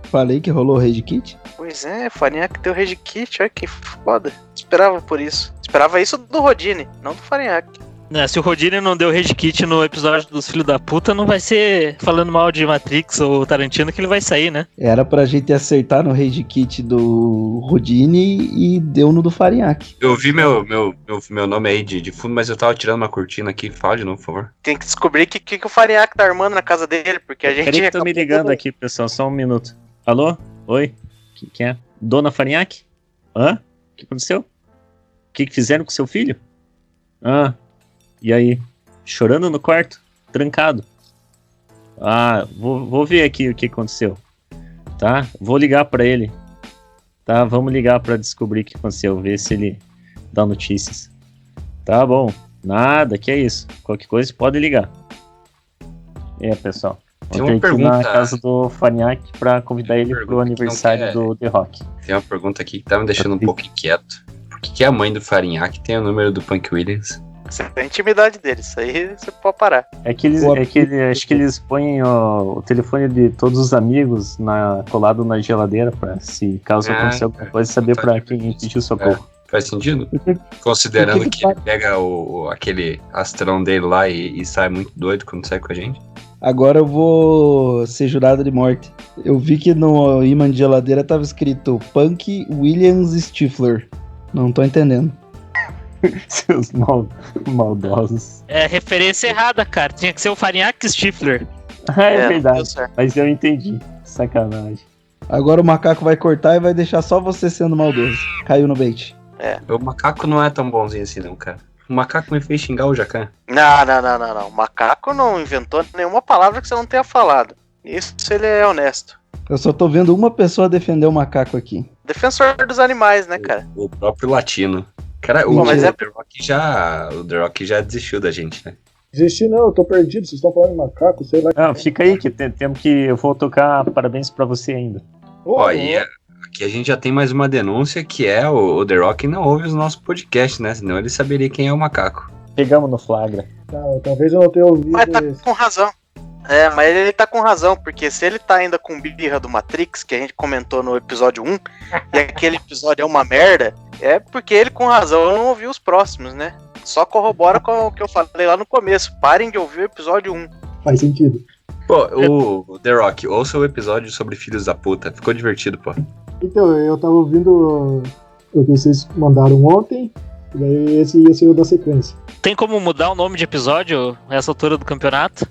Speaker 9: Falei que rolou o Rage Kit.
Speaker 8: Pois é, Farinhaque deu Red Kit, olha que foda. Esperava por isso. Esperava isso do Rodine, não do Farinhaque.
Speaker 5: Né, se o Rodine não deu Rage Kit no episódio dos Filhos da Puta, não vai ser falando mal de Matrix ou Tarantino que ele vai sair, né?
Speaker 9: Era pra gente acertar no Rage Kit do Rodine e deu no do Farinhaque.
Speaker 4: Eu vi meu, meu, meu, meu nome aí de, de fundo, mas eu tava tirando uma cortina aqui. Fala de novo, por favor.
Speaker 8: Tem que descobrir o que, que, que o Farinhaque tá armando na casa dele, porque a gente.
Speaker 7: Peraí que tô me ligando aqui, pessoal. Só um minuto. Alô? Oi? Quem que é? Dona Farinhaque? Hã? O que aconteceu? O que, que fizeram com seu filho? Ah, e aí? Chorando no quarto? Trancado? Ah, vou, vou ver aqui o que aconteceu. Tá? Vou ligar pra ele. Tá? Vamos ligar pra descobrir o que aconteceu. Ver se ele dar notícias. Tá bom. Nada, que é isso. Qualquer coisa pode ligar. É, pessoal.
Speaker 4: Tem uma
Speaker 7: ir na
Speaker 4: pergunta-
Speaker 7: casa do Faniac pra convidar ele
Speaker 4: pergunta
Speaker 7: pro aniversário
Speaker 4: quer-
Speaker 7: do The Rock.
Speaker 4: Tem uma pergunta aqui que tá me deixando um pouco inquieto. Por que, que a mãe do Farinhaque tem o número do Punk Williams?
Speaker 8: Você tem a intimidade deles, isso aí você pode parar.
Speaker 7: É que eles, é que acho que eles põem ó, o telefone de todos os amigos na, colado na geladeira pra, se caso
Speaker 4: Ah,
Speaker 7: acontecer alguma coisa, saber pra
Speaker 4: de
Speaker 7: quem pediu socorro.
Speaker 4: Faz sentido? Considerando
Speaker 9: que,
Speaker 4: que ele pega o, aquele astrão dele lá e, e sai muito doido quando sai com a gente.
Speaker 9: Agora eu vou ser jurado de morte. Eu vi que no imã de geladeira tava escrito Punk Williams Stifler. Não tô entendendo.
Speaker 7: Seus mal, maldosos.
Speaker 5: É referência errada, cara. Tinha que ser o Farinhaque Stifler.
Speaker 7: Ah, é,
Speaker 8: não
Speaker 7: verdade. Mas eu entendi. Sacanagem.
Speaker 9: Agora o macaco vai cortar e vai deixar só você sendo maldoso. Caiu no bait.
Speaker 4: O macaco não é tão bonzinho assim, não, cara. O macaco me fez xingar o Jacan.
Speaker 8: Não, não, não, não, não. O macaco não inventou nenhuma palavra que você não tenha falado. Isso ele é honesto.
Speaker 9: Eu só tô vendo uma pessoa defender o macaco aqui.
Speaker 8: Defensor dos animais, né, cara?
Speaker 4: O próprio latino. Cara, o,
Speaker 8: Pô, mas
Speaker 4: o
Speaker 8: é-
Speaker 4: The Rock já. O The Rock já desistiu da gente, né?
Speaker 2: Desisti não, eu tô perdido. Vocês estão falando de macaco, sei lá.
Speaker 7: Ah, fica aí que tem- temos que. Eu vou tocar parabéns pra você ainda.
Speaker 4: Ó, e a- aqui a gente já tem mais uma denúncia que é o, o The Rock não ouve os nossos podcasts, né? Senão ele saberia quem é o macaco.
Speaker 7: Pegamos no flagra.
Speaker 2: tá, talvez eu não tenha ouvido
Speaker 8: Mas tá
Speaker 2: esse.
Speaker 8: com razão. É, mas ele tá com razão, porque se ele tá ainda com birra do Matrix, que a gente comentou no episódio 1, e aquele episódio é uma merda, é porque ele com razão não ouviu os próximos, né? Só corrobora com o que eu falei lá no começo. Parem de ouvir o episódio 1.
Speaker 2: Faz sentido.
Speaker 4: Pô, o, o The Rock, ouça o episódio sobre filhos da puta. Ficou divertido, pô.
Speaker 2: Então, eu tava ouvindo o que vocês mandaram ontem, e daí esse ia ser o da sequência.
Speaker 5: Tem como mudar o nome de episódio nessa altura do campeonato?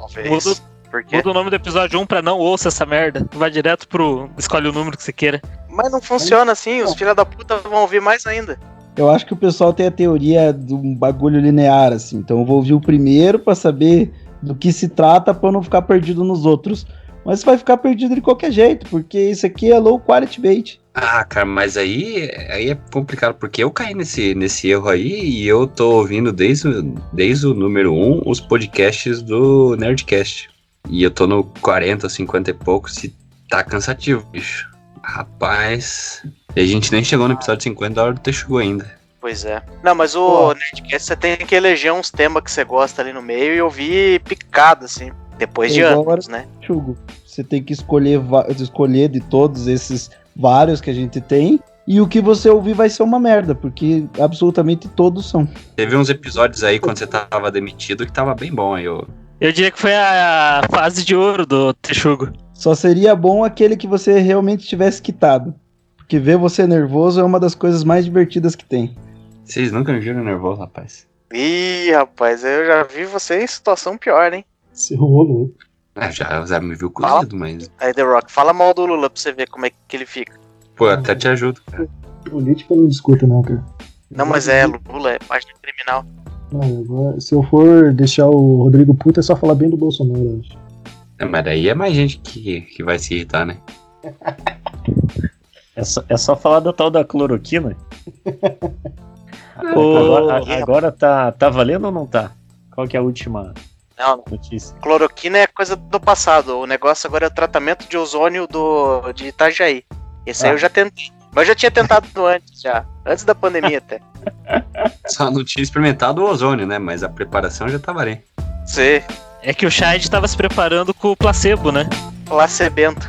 Speaker 8: Talvez.
Speaker 5: Muda,
Speaker 8: Por quê?
Speaker 5: muda o nome do episódio 1 pra não ouça essa merda. Vai direto pro. Escolhe o número que você queira.
Speaker 8: Mas não funciona assim, os filha da puta vão ouvir mais ainda.
Speaker 9: Eu acho que o pessoal tem a teoria de um bagulho linear, assim. Então eu vou ouvir o primeiro pra saber do que se trata pra eu não ficar perdido nos outros. Mas você vai ficar perdido de qualquer jeito, porque isso aqui é low quality bait.
Speaker 4: Ah, cara, mas aí, aí é complicado, porque eu caí nesse, nesse erro aí e eu tô ouvindo desde, o- desde o número 1 os podcasts do Nerdcast. E eu tô no 40, 50 e poucos e tá cansativo, bicho. Rapaz. E a gente nem chegou no episódio 50 da hora do Texugo ainda.
Speaker 8: Pois é. Não, mas o
Speaker 2: Pô.
Speaker 8: Nerdcast você tem que eleger uns temas que você gosta ali no meio e ouvir picado, assim. Depois de
Speaker 9: É
Speaker 8: anos, né?
Speaker 9: Chugo, você tem que escolher, escolher de todos esses vários que a gente tem. E o que você ouvir vai ser uma merda, porque absolutamente todos são.
Speaker 4: Teve uns episódios aí quando você tava demitido que tava bem bom aí. Eu...
Speaker 5: Eu diria que foi a fase de ouro do Texugo.
Speaker 9: Só seria bom aquele que você realmente tivesse quitado. Porque ver você nervoso é uma das coisas mais divertidas que tem.
Speaker 4: Vocês nunca me viram nervoso, rapaz.
Speaker 8: Ih, rapaz, eu já vi você em situação pior, hein?
Speaker 2: Se rolou.
Speaker 4: É, já, já me viu
Speaker 8: Fala.
Speaker 4: cozido, mas.
Speaker 8: Aí, The Rock, fala mal do Lula pra você ver como é que ele fica.
Speaker 4: Pô, eu até te ajudo, cara.
Speaker 2: Política eu não discuto, não, cara.
Speaker 8: Não, mas é, Lula é página criminal.
Speaker 2: Não, agora, se eu for deixar o Rodrigo puto, é só falar bem do Bolsonaro, eu acho.
Speaker 4: É, mas daí é mais gente que, que vai se irritar, né?
Speaker 7: É só, é só falar da tal da cloroquina.
Speaker 5: Ô,
Speaker 7: agora a- agora tá, tá valendo ou não tá? Qual que é a última
Speaker 8: Não,
Speaker 7: notícia?
Speaker 8: cloroquina é coisa do passado. O negócio agora é o tratamento de ozônio do, de Itajaí. Esse aí
Speaker 7: Ah.
Speaker 8: eu já tentei. Mas eu já tinha tentado antes, já. Antes da pandemia até.
Speaker 4: Só não tinha experimentado o ozônio, né? Mas a preparação já tava ali.
Speaker 8: Você,
Speaker 5: É que o Shade tava se preparando com o placebo, né?
Speaker 8: placebento.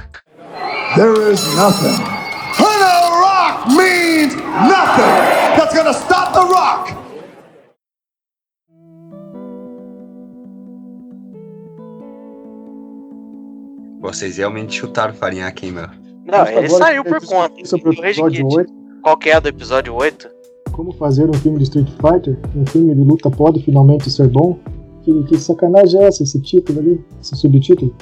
Speaker 10: There is nothing. When a rock means nothing that's gonna stop the rock.
Speaker 4: Vocês realmente chutaram o Farinhaque, hein, meu?
Speaker 8: Não, ele saiu por conta.
Speaker 2: Sobre o
Speaker 8: do Rage
Speaker 2: episódio
Speaker 8: Kit.
Speaker 2: 8,
Speaker 8: Qual que é a do episódio 8?
Speaker 2: como fazer um filme de Street Fighter, um filme de luta pode finalmente ser bom? Que, que sacanagem é essa, esse título ali, esse subtítulo?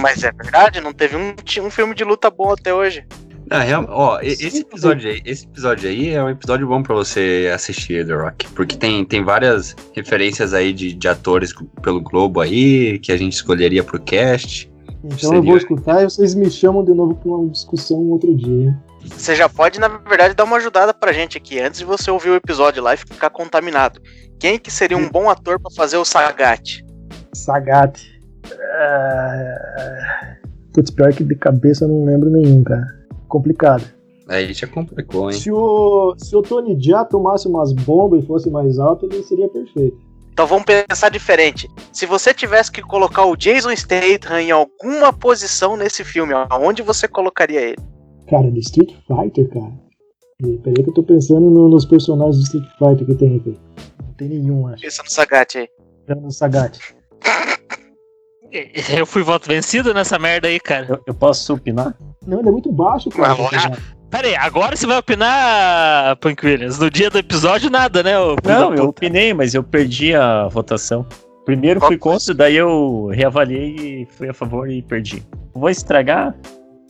Speaker 8: Mas é verdade, não teve um, um filme de luta bom até hoje.
Speaker 4: Não, real, ó, esse episódio aí, esse episódio aí é um episódio bom pra você assistir The Rock, porque tem, tem várias referências aí de, de atores pelo Globo aí que a gente escolheria pro cast.
Speaker 2: Então eu vou escutar e vocês me chamam de novo pra uma discussão um outro dia, hein?
Speaker 8: Você já pode, na verdade, dar uma ajudada pra gente aqui, antes de você ouvir o episódio lá e ficar contaminado. Quem que seria um bom ator pra fazer o Sagat?
Speaker 2: Sagat. É... Putz, pior que de cabeça eu não lembro nenhum, cara. Complicado.
Speaker 4: Aí já complicou, hein?
Speaker 2: Se o, se o Tony Jaa tomasse umas bombas e fosse mais alto, ele seria perfeito.
Speaker 8: Então vamos pensar diferente. Se você tivesse que colocar o Jason Statham em alguma posição nesse filme, aonde você colocaria ele?
Speaker 2: Cara, do Street Fighter, cara. Peraí que eu tô pensando no- nos personagens do Street Fighter que tem aqui. Não tem nenhum, acho.
Speaker 8: Pensa no Sagat aí.
Speaker 2: Tirando o Sagat.
Speaker 5: Eu fui voto vencido nessa merda aí, cara.
Speaker 7: Eu, eu posso opinar?
Speaker 2: Não, ele é muito baixo, cara.
Speaker 8: Mas lógico.
Speaker 5: Pera aí, agora você vai opinar, Punk Williams. No dia do episódio, nada, né?
Speaker 7: Não, eu opinei, mas eu perdi a votação. Primeiro fui contra, daí eu reavaliei e fui a favor e perdi. Vou estragar?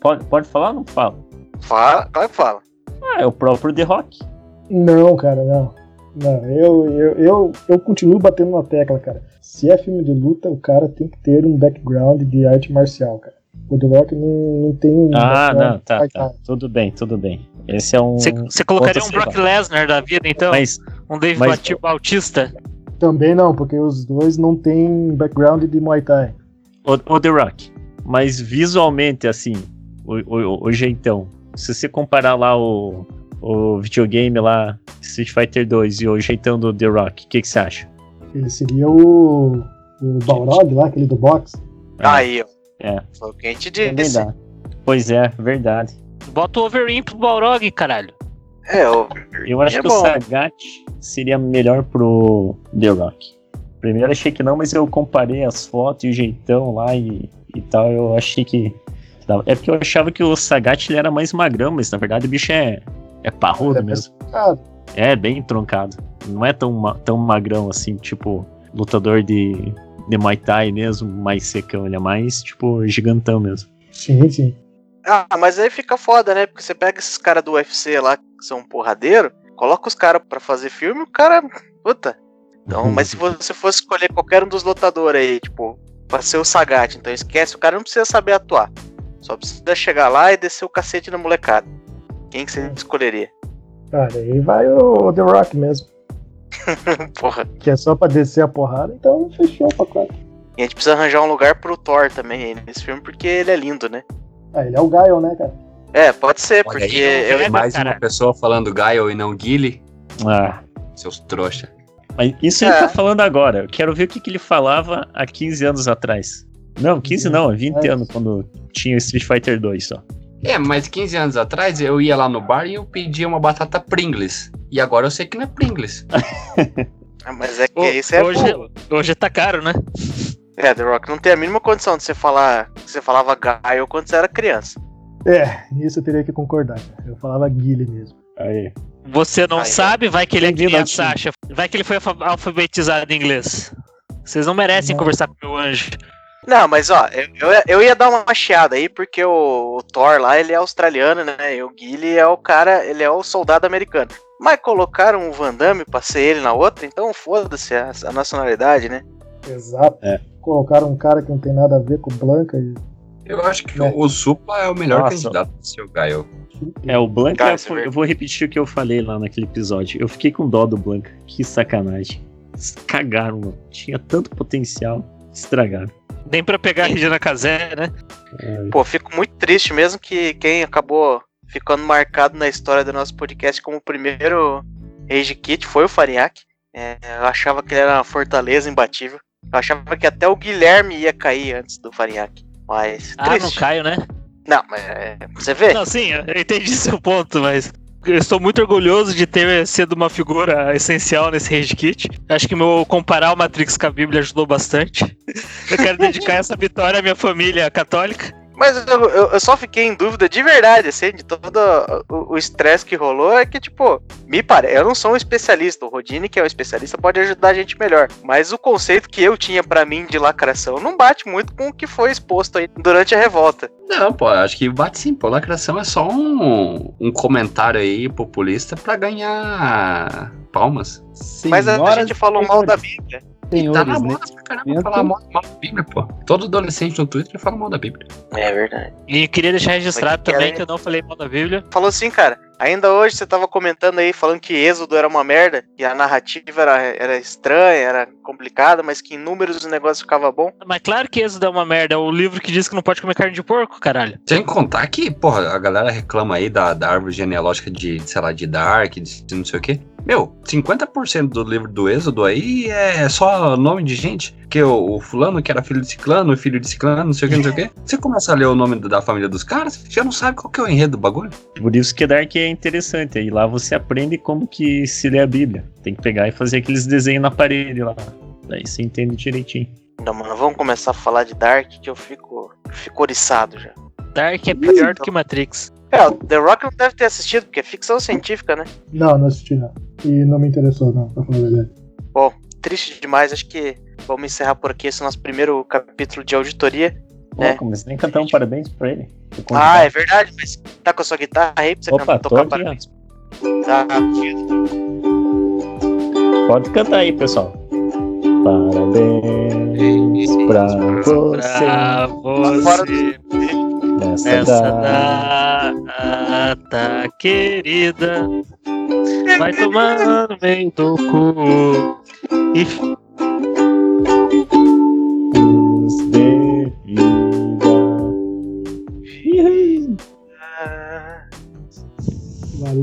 Speaker 7: Pode, pode falar ou não fala?
Speaker 8: Fala, claro que fala.
Speaker 7: Ah, é o próprio The Rock.
Speaker 2: Não, cara, não. Não, eu, eu, eu, eu continuo batendo na tecla, cara. Se é filme de luta, o cara tem que ter um background de arte marcial, cara. O The Rock não, não tem.
Speaker 7: Ah,
Speaker 2: background
Speaker 7: não, tá, tá. Tudo bem, tudo bem. Esse é um.
Speaker 5: Você, colocaria um Brock. Lesnar da vida, então?
Speaker 7: Mas,
Speaker 5: um Dave
Speaker 7: mas-
Speaker 5: Bautista?
Speaker 2: Também não, porque os dois não têm background de Muay Thai.
Speaker 7: o, o The Rock. Mas visualmente, assim, o, o, o jeitão. Se você comparar lá o, o videogame lá, Street Fighter 2 e o jeitão do The Rock, o que, que você acha?
Speaker 2: Ele seria o. O Balrog lá, aquele do boxe.
Speaker 8: Aí, ó.
Speaker 7: É.
Speaker 8: Foi o que a gente
Speaker 7: Também
Speaker 8: disse.
Speaker 7: dá. Pois é, verdade.
Speaker 5: Bota o Overeem pro Balrog, caralho.
Speaker 8: É, o
Speaker 7: Eu acho
Speaker 8: É
Speaker 7: que
Speaker 8: bom.
Speaker 7: o Sagat seria melhor pro The Rock. Primeiro achei que não, mas eu comparei as fotos e o jeitão lá e, e tal, eu achei que. dava. É porque eu achava que o Sagat ele era mais magrão, mas na verdade o bicho é, é parrudo
Speaker 2: É
Speaker 7: mesmo. É, bem troncado. Não é tão, tão magrão assim, tipo, lutador de, de Muay Thai mesmo, mais secão. Ele é mais, tipo, gigantão mesmo.
Speaker 2: sim, sim.
Speaker 8: Ah, mas aí fica foda, né? Porque você pega esses caras do UFC lá, que são porradeiro, coloca os caras pra fazer filme, o cara. Puta. Então, mas se você fosse escolher qualquer um dos lutadores aí, tipo, pra ser o Sagat, então esquece, o cara não precisa saber atuar. Só precisa chegar lá e descer o cacete na molecada. Quem que você escolheria?
Speaker 2: Cara, aí vai o The Rock mesmo.
Speaker 8: Porra.
Speaker 2: Que é só pra descer a porrada, então fechou o pacote.
Speaker 8: E a gente precisa arranjar um lugar pro Thor também aí nesse filme, porque ele é lindo, né?
Speaker 2: Ah, ele é o Gaio, né, cara?
Speaker 8: É, pode ser,
Speaker 4: Olha
Speaker 8: porque
Speaker 4: aí,
Speaker 8: eu,
Speaker 4: mais
Speaker 5: cara.
Speaker 4: uma pessoa falando Gaio e não Guile.
Speaker 7: Ah,
Speaker 4: Seus trouxa.
Speaker 7: mas isso ele
Speaker 8: É.
Speaker 7: tá falando agora. Eu quero ver o que, que ele falava há 15 anos atrás. Não, 15 não, há 20
Speaker 2: É.
Speaker 7: anos, quando tinha o Street Fighter 2 só.
Speaker 4: É, mas 15 anos atrás eu ia lá no bar e eu pedia uma batata Pringles. E agora eu sei que não é Pringles.
Speaker 8: Ah, mas é que
Speaker 5: Ô,
Speaker 8: isso é
Speaker 5: hoje,
Speaker 8: bom.
Speaker 5: hoje tá caro, né?
Speaker 8: É, The Rock não tem a mínima condição de você falar que você falava Gaio quando você era criança.
Speaker 2: É, nisso eu teria que concordar. Eu falava Guile mesmo.
Speaker 7: Aí.
Speaker 5: Você não
Speaker 8: Aí,
Speaker 5: sabe, vai que ele é criança, acha. Vai que ele foi alfa- alfabetizado em inglês. Vocês não merecem
Speaker 2: Não.
Speaker 5: conversar com o meu anjo.
Speaker 8: Não, mas ó, eu, eu, eu ia dar uma chiada aí, porque o, o Thor lá, ele é australiano, né? E o Guile é o cara, ele é o soldado americano. Mas colocaram o Van Damme pra ser ele na outra, então foda-se a, a nacionalidade, né?
Speaker 2: Exato.
Speaker 7: É.
Speaker 2: Colocaram um cara que não tem nada a ver com Blanca e.
Speaker 4: Eu acho que
Speaker 2: É.
Speaker 4: o Supla é o melhor
Speaker 7: Nossa.
Speaker 4: candidato pro seu Gaio.
Speaker 7: É, o Blanca,
Speaker 8: Cara, é verdade.
Speaker 7: eu vou repetir o que eu falei lá naquele episódio. Eu fiquei com dó do Blanca. Que sacanagem. Cagaram, mano. Tinha tanto potencial. Estragaram.
Speaker 5: Nem pra pegar a Regina Casé, né?
Speaker 8: Pô, fico muito triste mesmo que quem acabou ficando marcado na história do nosso podcast como o primeiro Rage Kit foi o Farinhaque. É, eu achava que ele era uma fortaleza imbatível. Eu achava que até o Guilherme ia cair antes do Farinhaque. Mas
Speaker 5: Ah, não caio, né?
Speaker 8: Não, mas é, você vê.
Speaker 5: Não, sim, eu entendi seu ponto, mas eu estou muito orgulhoso de ter sido uma figura essencial nesse Rage Kit. Acho que meu comparar o Matrix com a Bíblia ajudou bastante. Eu quero dedicar essa vitória à minha família católica.
Speaker 8: Mas eu, eu- eu só fiquei em dúvida de verdade, assim, de todo o- estresse que rolou, é que, tipo, me parece, eu não sou um especialista, o Rodine, que é um especialista, pode ajudar a gente melhor. Mas o conceito que eu tinha pra mim de lacração não bate muito com o que foi exposto aí durante a revolta.
Speaker 4: Não, pô, acho que bate sim, pô. Lacração é só um, um comentário aí populista pra ganhar palmas.
Speaker 8: Mas a
Speaker 9: Senhoras
Speaker 8: gente falou mal da Bíblia.
Speaker 9: Senhores,
Speaker 4: Tá na
Speaker 9: né?
Speaker 4: moda pra caramba falar mal, mal da Bíblia, pô. Todo adolescente no Twitter fala mal da Bíblia.
Speaker 8: É verdade.
Speaker 5: E queria deixar registrado
Speaker 8: Mas que
Speaker 5: também
Speaker 8: é-
Speaker 5: que eu não falei mal da Bíblia.
Speaker 8: Falou assim, cara. Ainda hoje você tava comentando aí, falando que Êxodo era uma merda, que a narrativa era, era estranha, era complicada, mas que em números o negócio ficava bom.
Speaker 5: Mas claro que Êxodo é uma merda. É o livro que diz que não pode comer carne de porco, caralho.
Speaker 4: Sem contar que, porra, a galera reclama aí da, da árvore genealógica de, sei lá, de Dark, de não sei o quê. Meu, 50% do livro do Êxodo aí é só nome de gente. Que o, o fulano que era filho de ciclano, filho de ciclano, não sei o que, não sei o quê. Você começa a ler o nome da família dos caras, você já não sabe qual que é o enredo do bagulho.
Speaker 7: Por isso que Dark é interessante. Aí lá você aprende como que se lê a Bíblia. Tem que pegar e fazer aqueles desenhos na parede lá. Daí você entende direitinho.
Speaker 8: Não, mano, vamos começar a falar de Dark que eu fico, fico oriçado já.
Speaker 5: Dark é pior do que Matrix.
Speaker 8: É, o The Rock não deve ter assistido, porque é ficção científica, né?
Speaker 2: Não, não assisti não. E não me interessou não, pra falar a verdade.
Speaker 8: Bom, triste demais, acho que vamos encerrar por aqui esse nosso primeiro capítulo de auditoria. É.
Speaker 7: Pô, mas nem cantar um parabéns pra ele.
Speaker 8: Ah, é verdade, mas tá com a sua guitarra aí pra você
Speaker 7: Opa,
Speaker 8: cantar, tocar
Speaker 7: aqui,
Speaker 8: parabéns. Tá,
Speaker 7: Pode cantar aí, pessoal. Parabéns pra você
Speaker 5: Pra você
Speaker 7: nessa
Speaker 5: nessa
Speaker 7: data.
Speaker 5: data querida. Vai tomar no meio do cu. E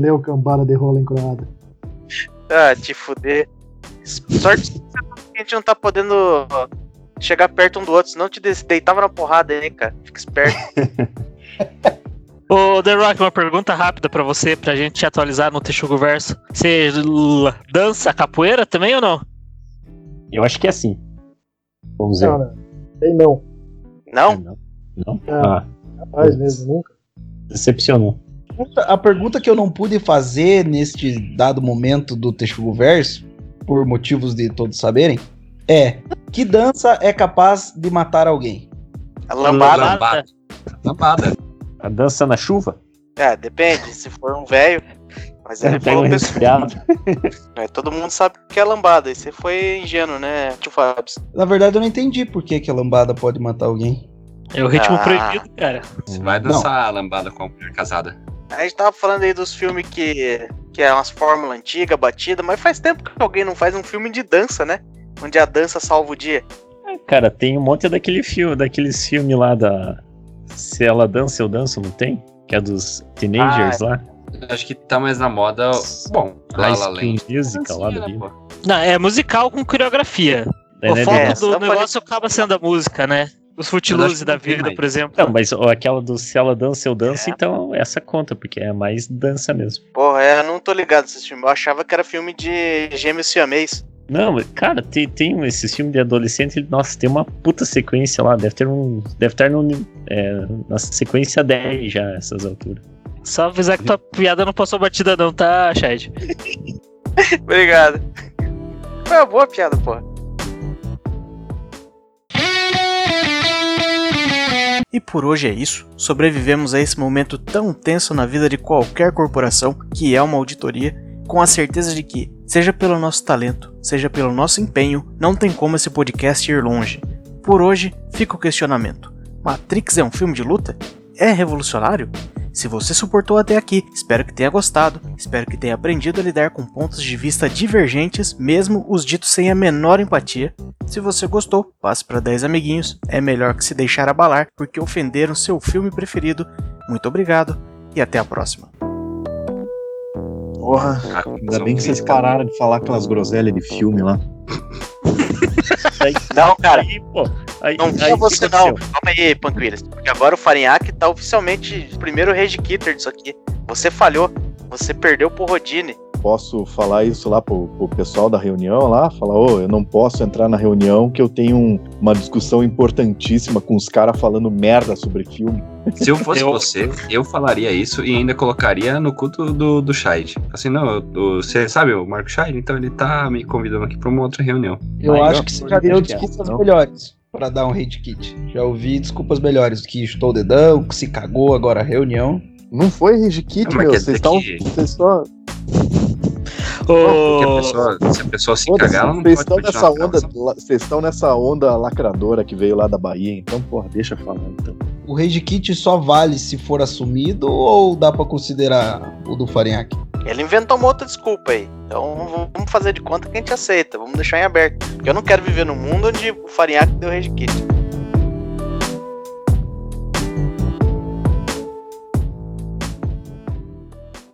Speaker 2: Valeu, cambada de rola encroada.
Speaker 8: Ah, te fuder. Sorte que a gente não tá podendo chegar perto um do outro, senão te de- deitava na porrada aí, cara. Fica esperto.
Speaker 5: Ô, The Rock, uma pergunta rápida pra você, pra gente te atualizar no Texugo Verso. Você dança capoeira também ou não?
Speaker 7: Eu acho que é assim. Vamos ver.
Speaker 2: Cara, tem não.
Speaker 8: Não?
Speaker 7: Não? Não?
Speaker 2: É.
Speaker 7: Ah,
Speaker 2: Rapaz mesmo, nunca.
Speaker 7: decepcionou.
Speaker 9: A pergunta que eu não pude fazer neste dado momento do Texugo Verso, por motivos de todos saberem, é: que dança é capaz de matar alguém?
Speaker 8: A lambada.
Speaker 4: Lambada. Lambada.
Speaker 7: A dança na chuva?
Speaker 8: É, depende. Se for um velho. Mas ele
Speaker 7: Pega um
Speaker 8: falou pessoal.
Speaker 7: resfriado.
Speaker 8: É, todo mundo sabe o que é lambada. E você foi ingênuo, né, tio Fábio?
Speaker 9: Na verdade, eu não entendi por que, que a lambada pode matar alguém.
Speaker 5: É o ritmo
Speaker 8: Ah.
Speaker 5: proibido, cara.
Speaker 4: Você vai dançar a lambada com a mulher casada.
Speaker 8: A gente tava falando aí dos filmes que, que é umas fórmulas antigas, batida, mas faz tempo que alguém não faz um filme de dança, né? Onde a dança salva o dia.
Speaker 7: Cara, tem um monte daquele filme, daqueles filmes lá da. Se ela dança, eu danço, não tem? Que é dos teenagers lá.
Speaker 4: Acho que tá mais na moda. Bom,
Speaker 7: lá
Speaker 4: Dancinha,
Speaker 7: vida.
Speaker 4: pô.
Speaker 5: Não, é musical com coreografia.
Speaker 7: Daí,
Speaker 5: o
Speaker 7: né,
Speaker 5: foco
Speaker 8: É,
Speaker 5: do
Speaker 8: só
Speaker 5: negócio acaba sendo a música, né? Os Footloose da vida,
Speaker 4: mais.
Speaker 5: por exemplo.
Speaker 7: Não, mas ó, aquela do Se ela dança, eu danço,
Speaker 8: É.
Speaker 7: então essa conta, porque é mais dança mesmo.
Speaker 8: Porra, é, eu não tô ligado nesse filme. Eu achava que era filme de gêmeos siamês.
Speaker 7: Não, mas, cara, tem, tem esse filme de adolescente, nossa, tem uma puta sequência lá, deve ter um. Deve estar no, é, na sequência 10 já, essas alturas.
Speaker 5: Só avisar que tua piada não passou batida, não, tá, Chad?
Speaker 8: Obrigado. Foi uma boa piada, porra.
Speaker 1: E por hoje é isso. Sobrevivemos a esse momento tão tenso na vida de qualquer corporação, que é uma auditoria, com a certeza de que, seja pelo nosso talento, seja pelo nosso empenho, não tem como esse podcast ir longe. Por hoje, fica o questionamento: Matrix é um filme de luta? É revolucionário? Se você suportou até aqui, espero que tenha gostado, espero que tenha aprendido a lidar com pontos de vista divergentes, mesmo os ditos sem a menor empatia. Se você gostou, passe para 10 amiguinhos, é melhor que se deixar abalar porque ofenderam seu filme preferido. Muito obrigado e até a próxima.
Speaker 3: Porra, ainda bem que vocês pararam de falar aquelas groselhas de filme lá.
Speaker 8: Não, cara.
Speaker 7: Aí,
Speaker 8: Não
Speaker 7: aí,
Speaker 8: você não. Calma aí, Panqueiras. Porque agora o Farinhaque tá oficialmente o primeiro Rage Kitter disso aqui. Você falhou. Você perdeu pro Rodine.
Speaker 3: Posso falar isso lá pro, pro pessoal da reunião lá? Falar, ô, eu não posso entrar na reunião que eu tenho um- uma discussão importantíssima com os caras falando merda sobre filme.
Speaker 4: Se eu fosse
Speaker 5: Eu-
Speaker 4: você, eu falaria isso e ainda colocaria no culto do, do Scheid. Assim, não, você sabe o Marco Scheid? Então ele tá me convidando aqui pra uma outra reunião.
Speaker 9: Eu
Speaker 7: Mas
Speaker 9: acho que você já deu desculpas melhores pra dar um hate kit. Já ouvi desculpas melhores, que estou dedão, que se cagou agora a reunião.
Speaker 3: Não foi Rage Kit,
Speaker 4: Ah,
Speaker 3: meu. Vocês estão. Vocês só.
Speaker 4: Porque a pessoa, se a pessoa se cagar, ela não
Speaker 3: Vocês
Speaker 4: pode
Speaker 3: estão nessa onda, vocês estão nessa onda lacradora que veio lá da Bahia, então, porra, deixa eu falar então.
Speaker 9: O Rage Kit só vale se for assumido ou dá pra considerar o do Farinhaque?
Speaker 8: Ele inventou uma outra desculpa aí. Então vamos fazer de conta que a gente aceita. Vamos deixar em aberto. Porque eu não quero viver num mundo onde o Farinhaque deu Rage Kit.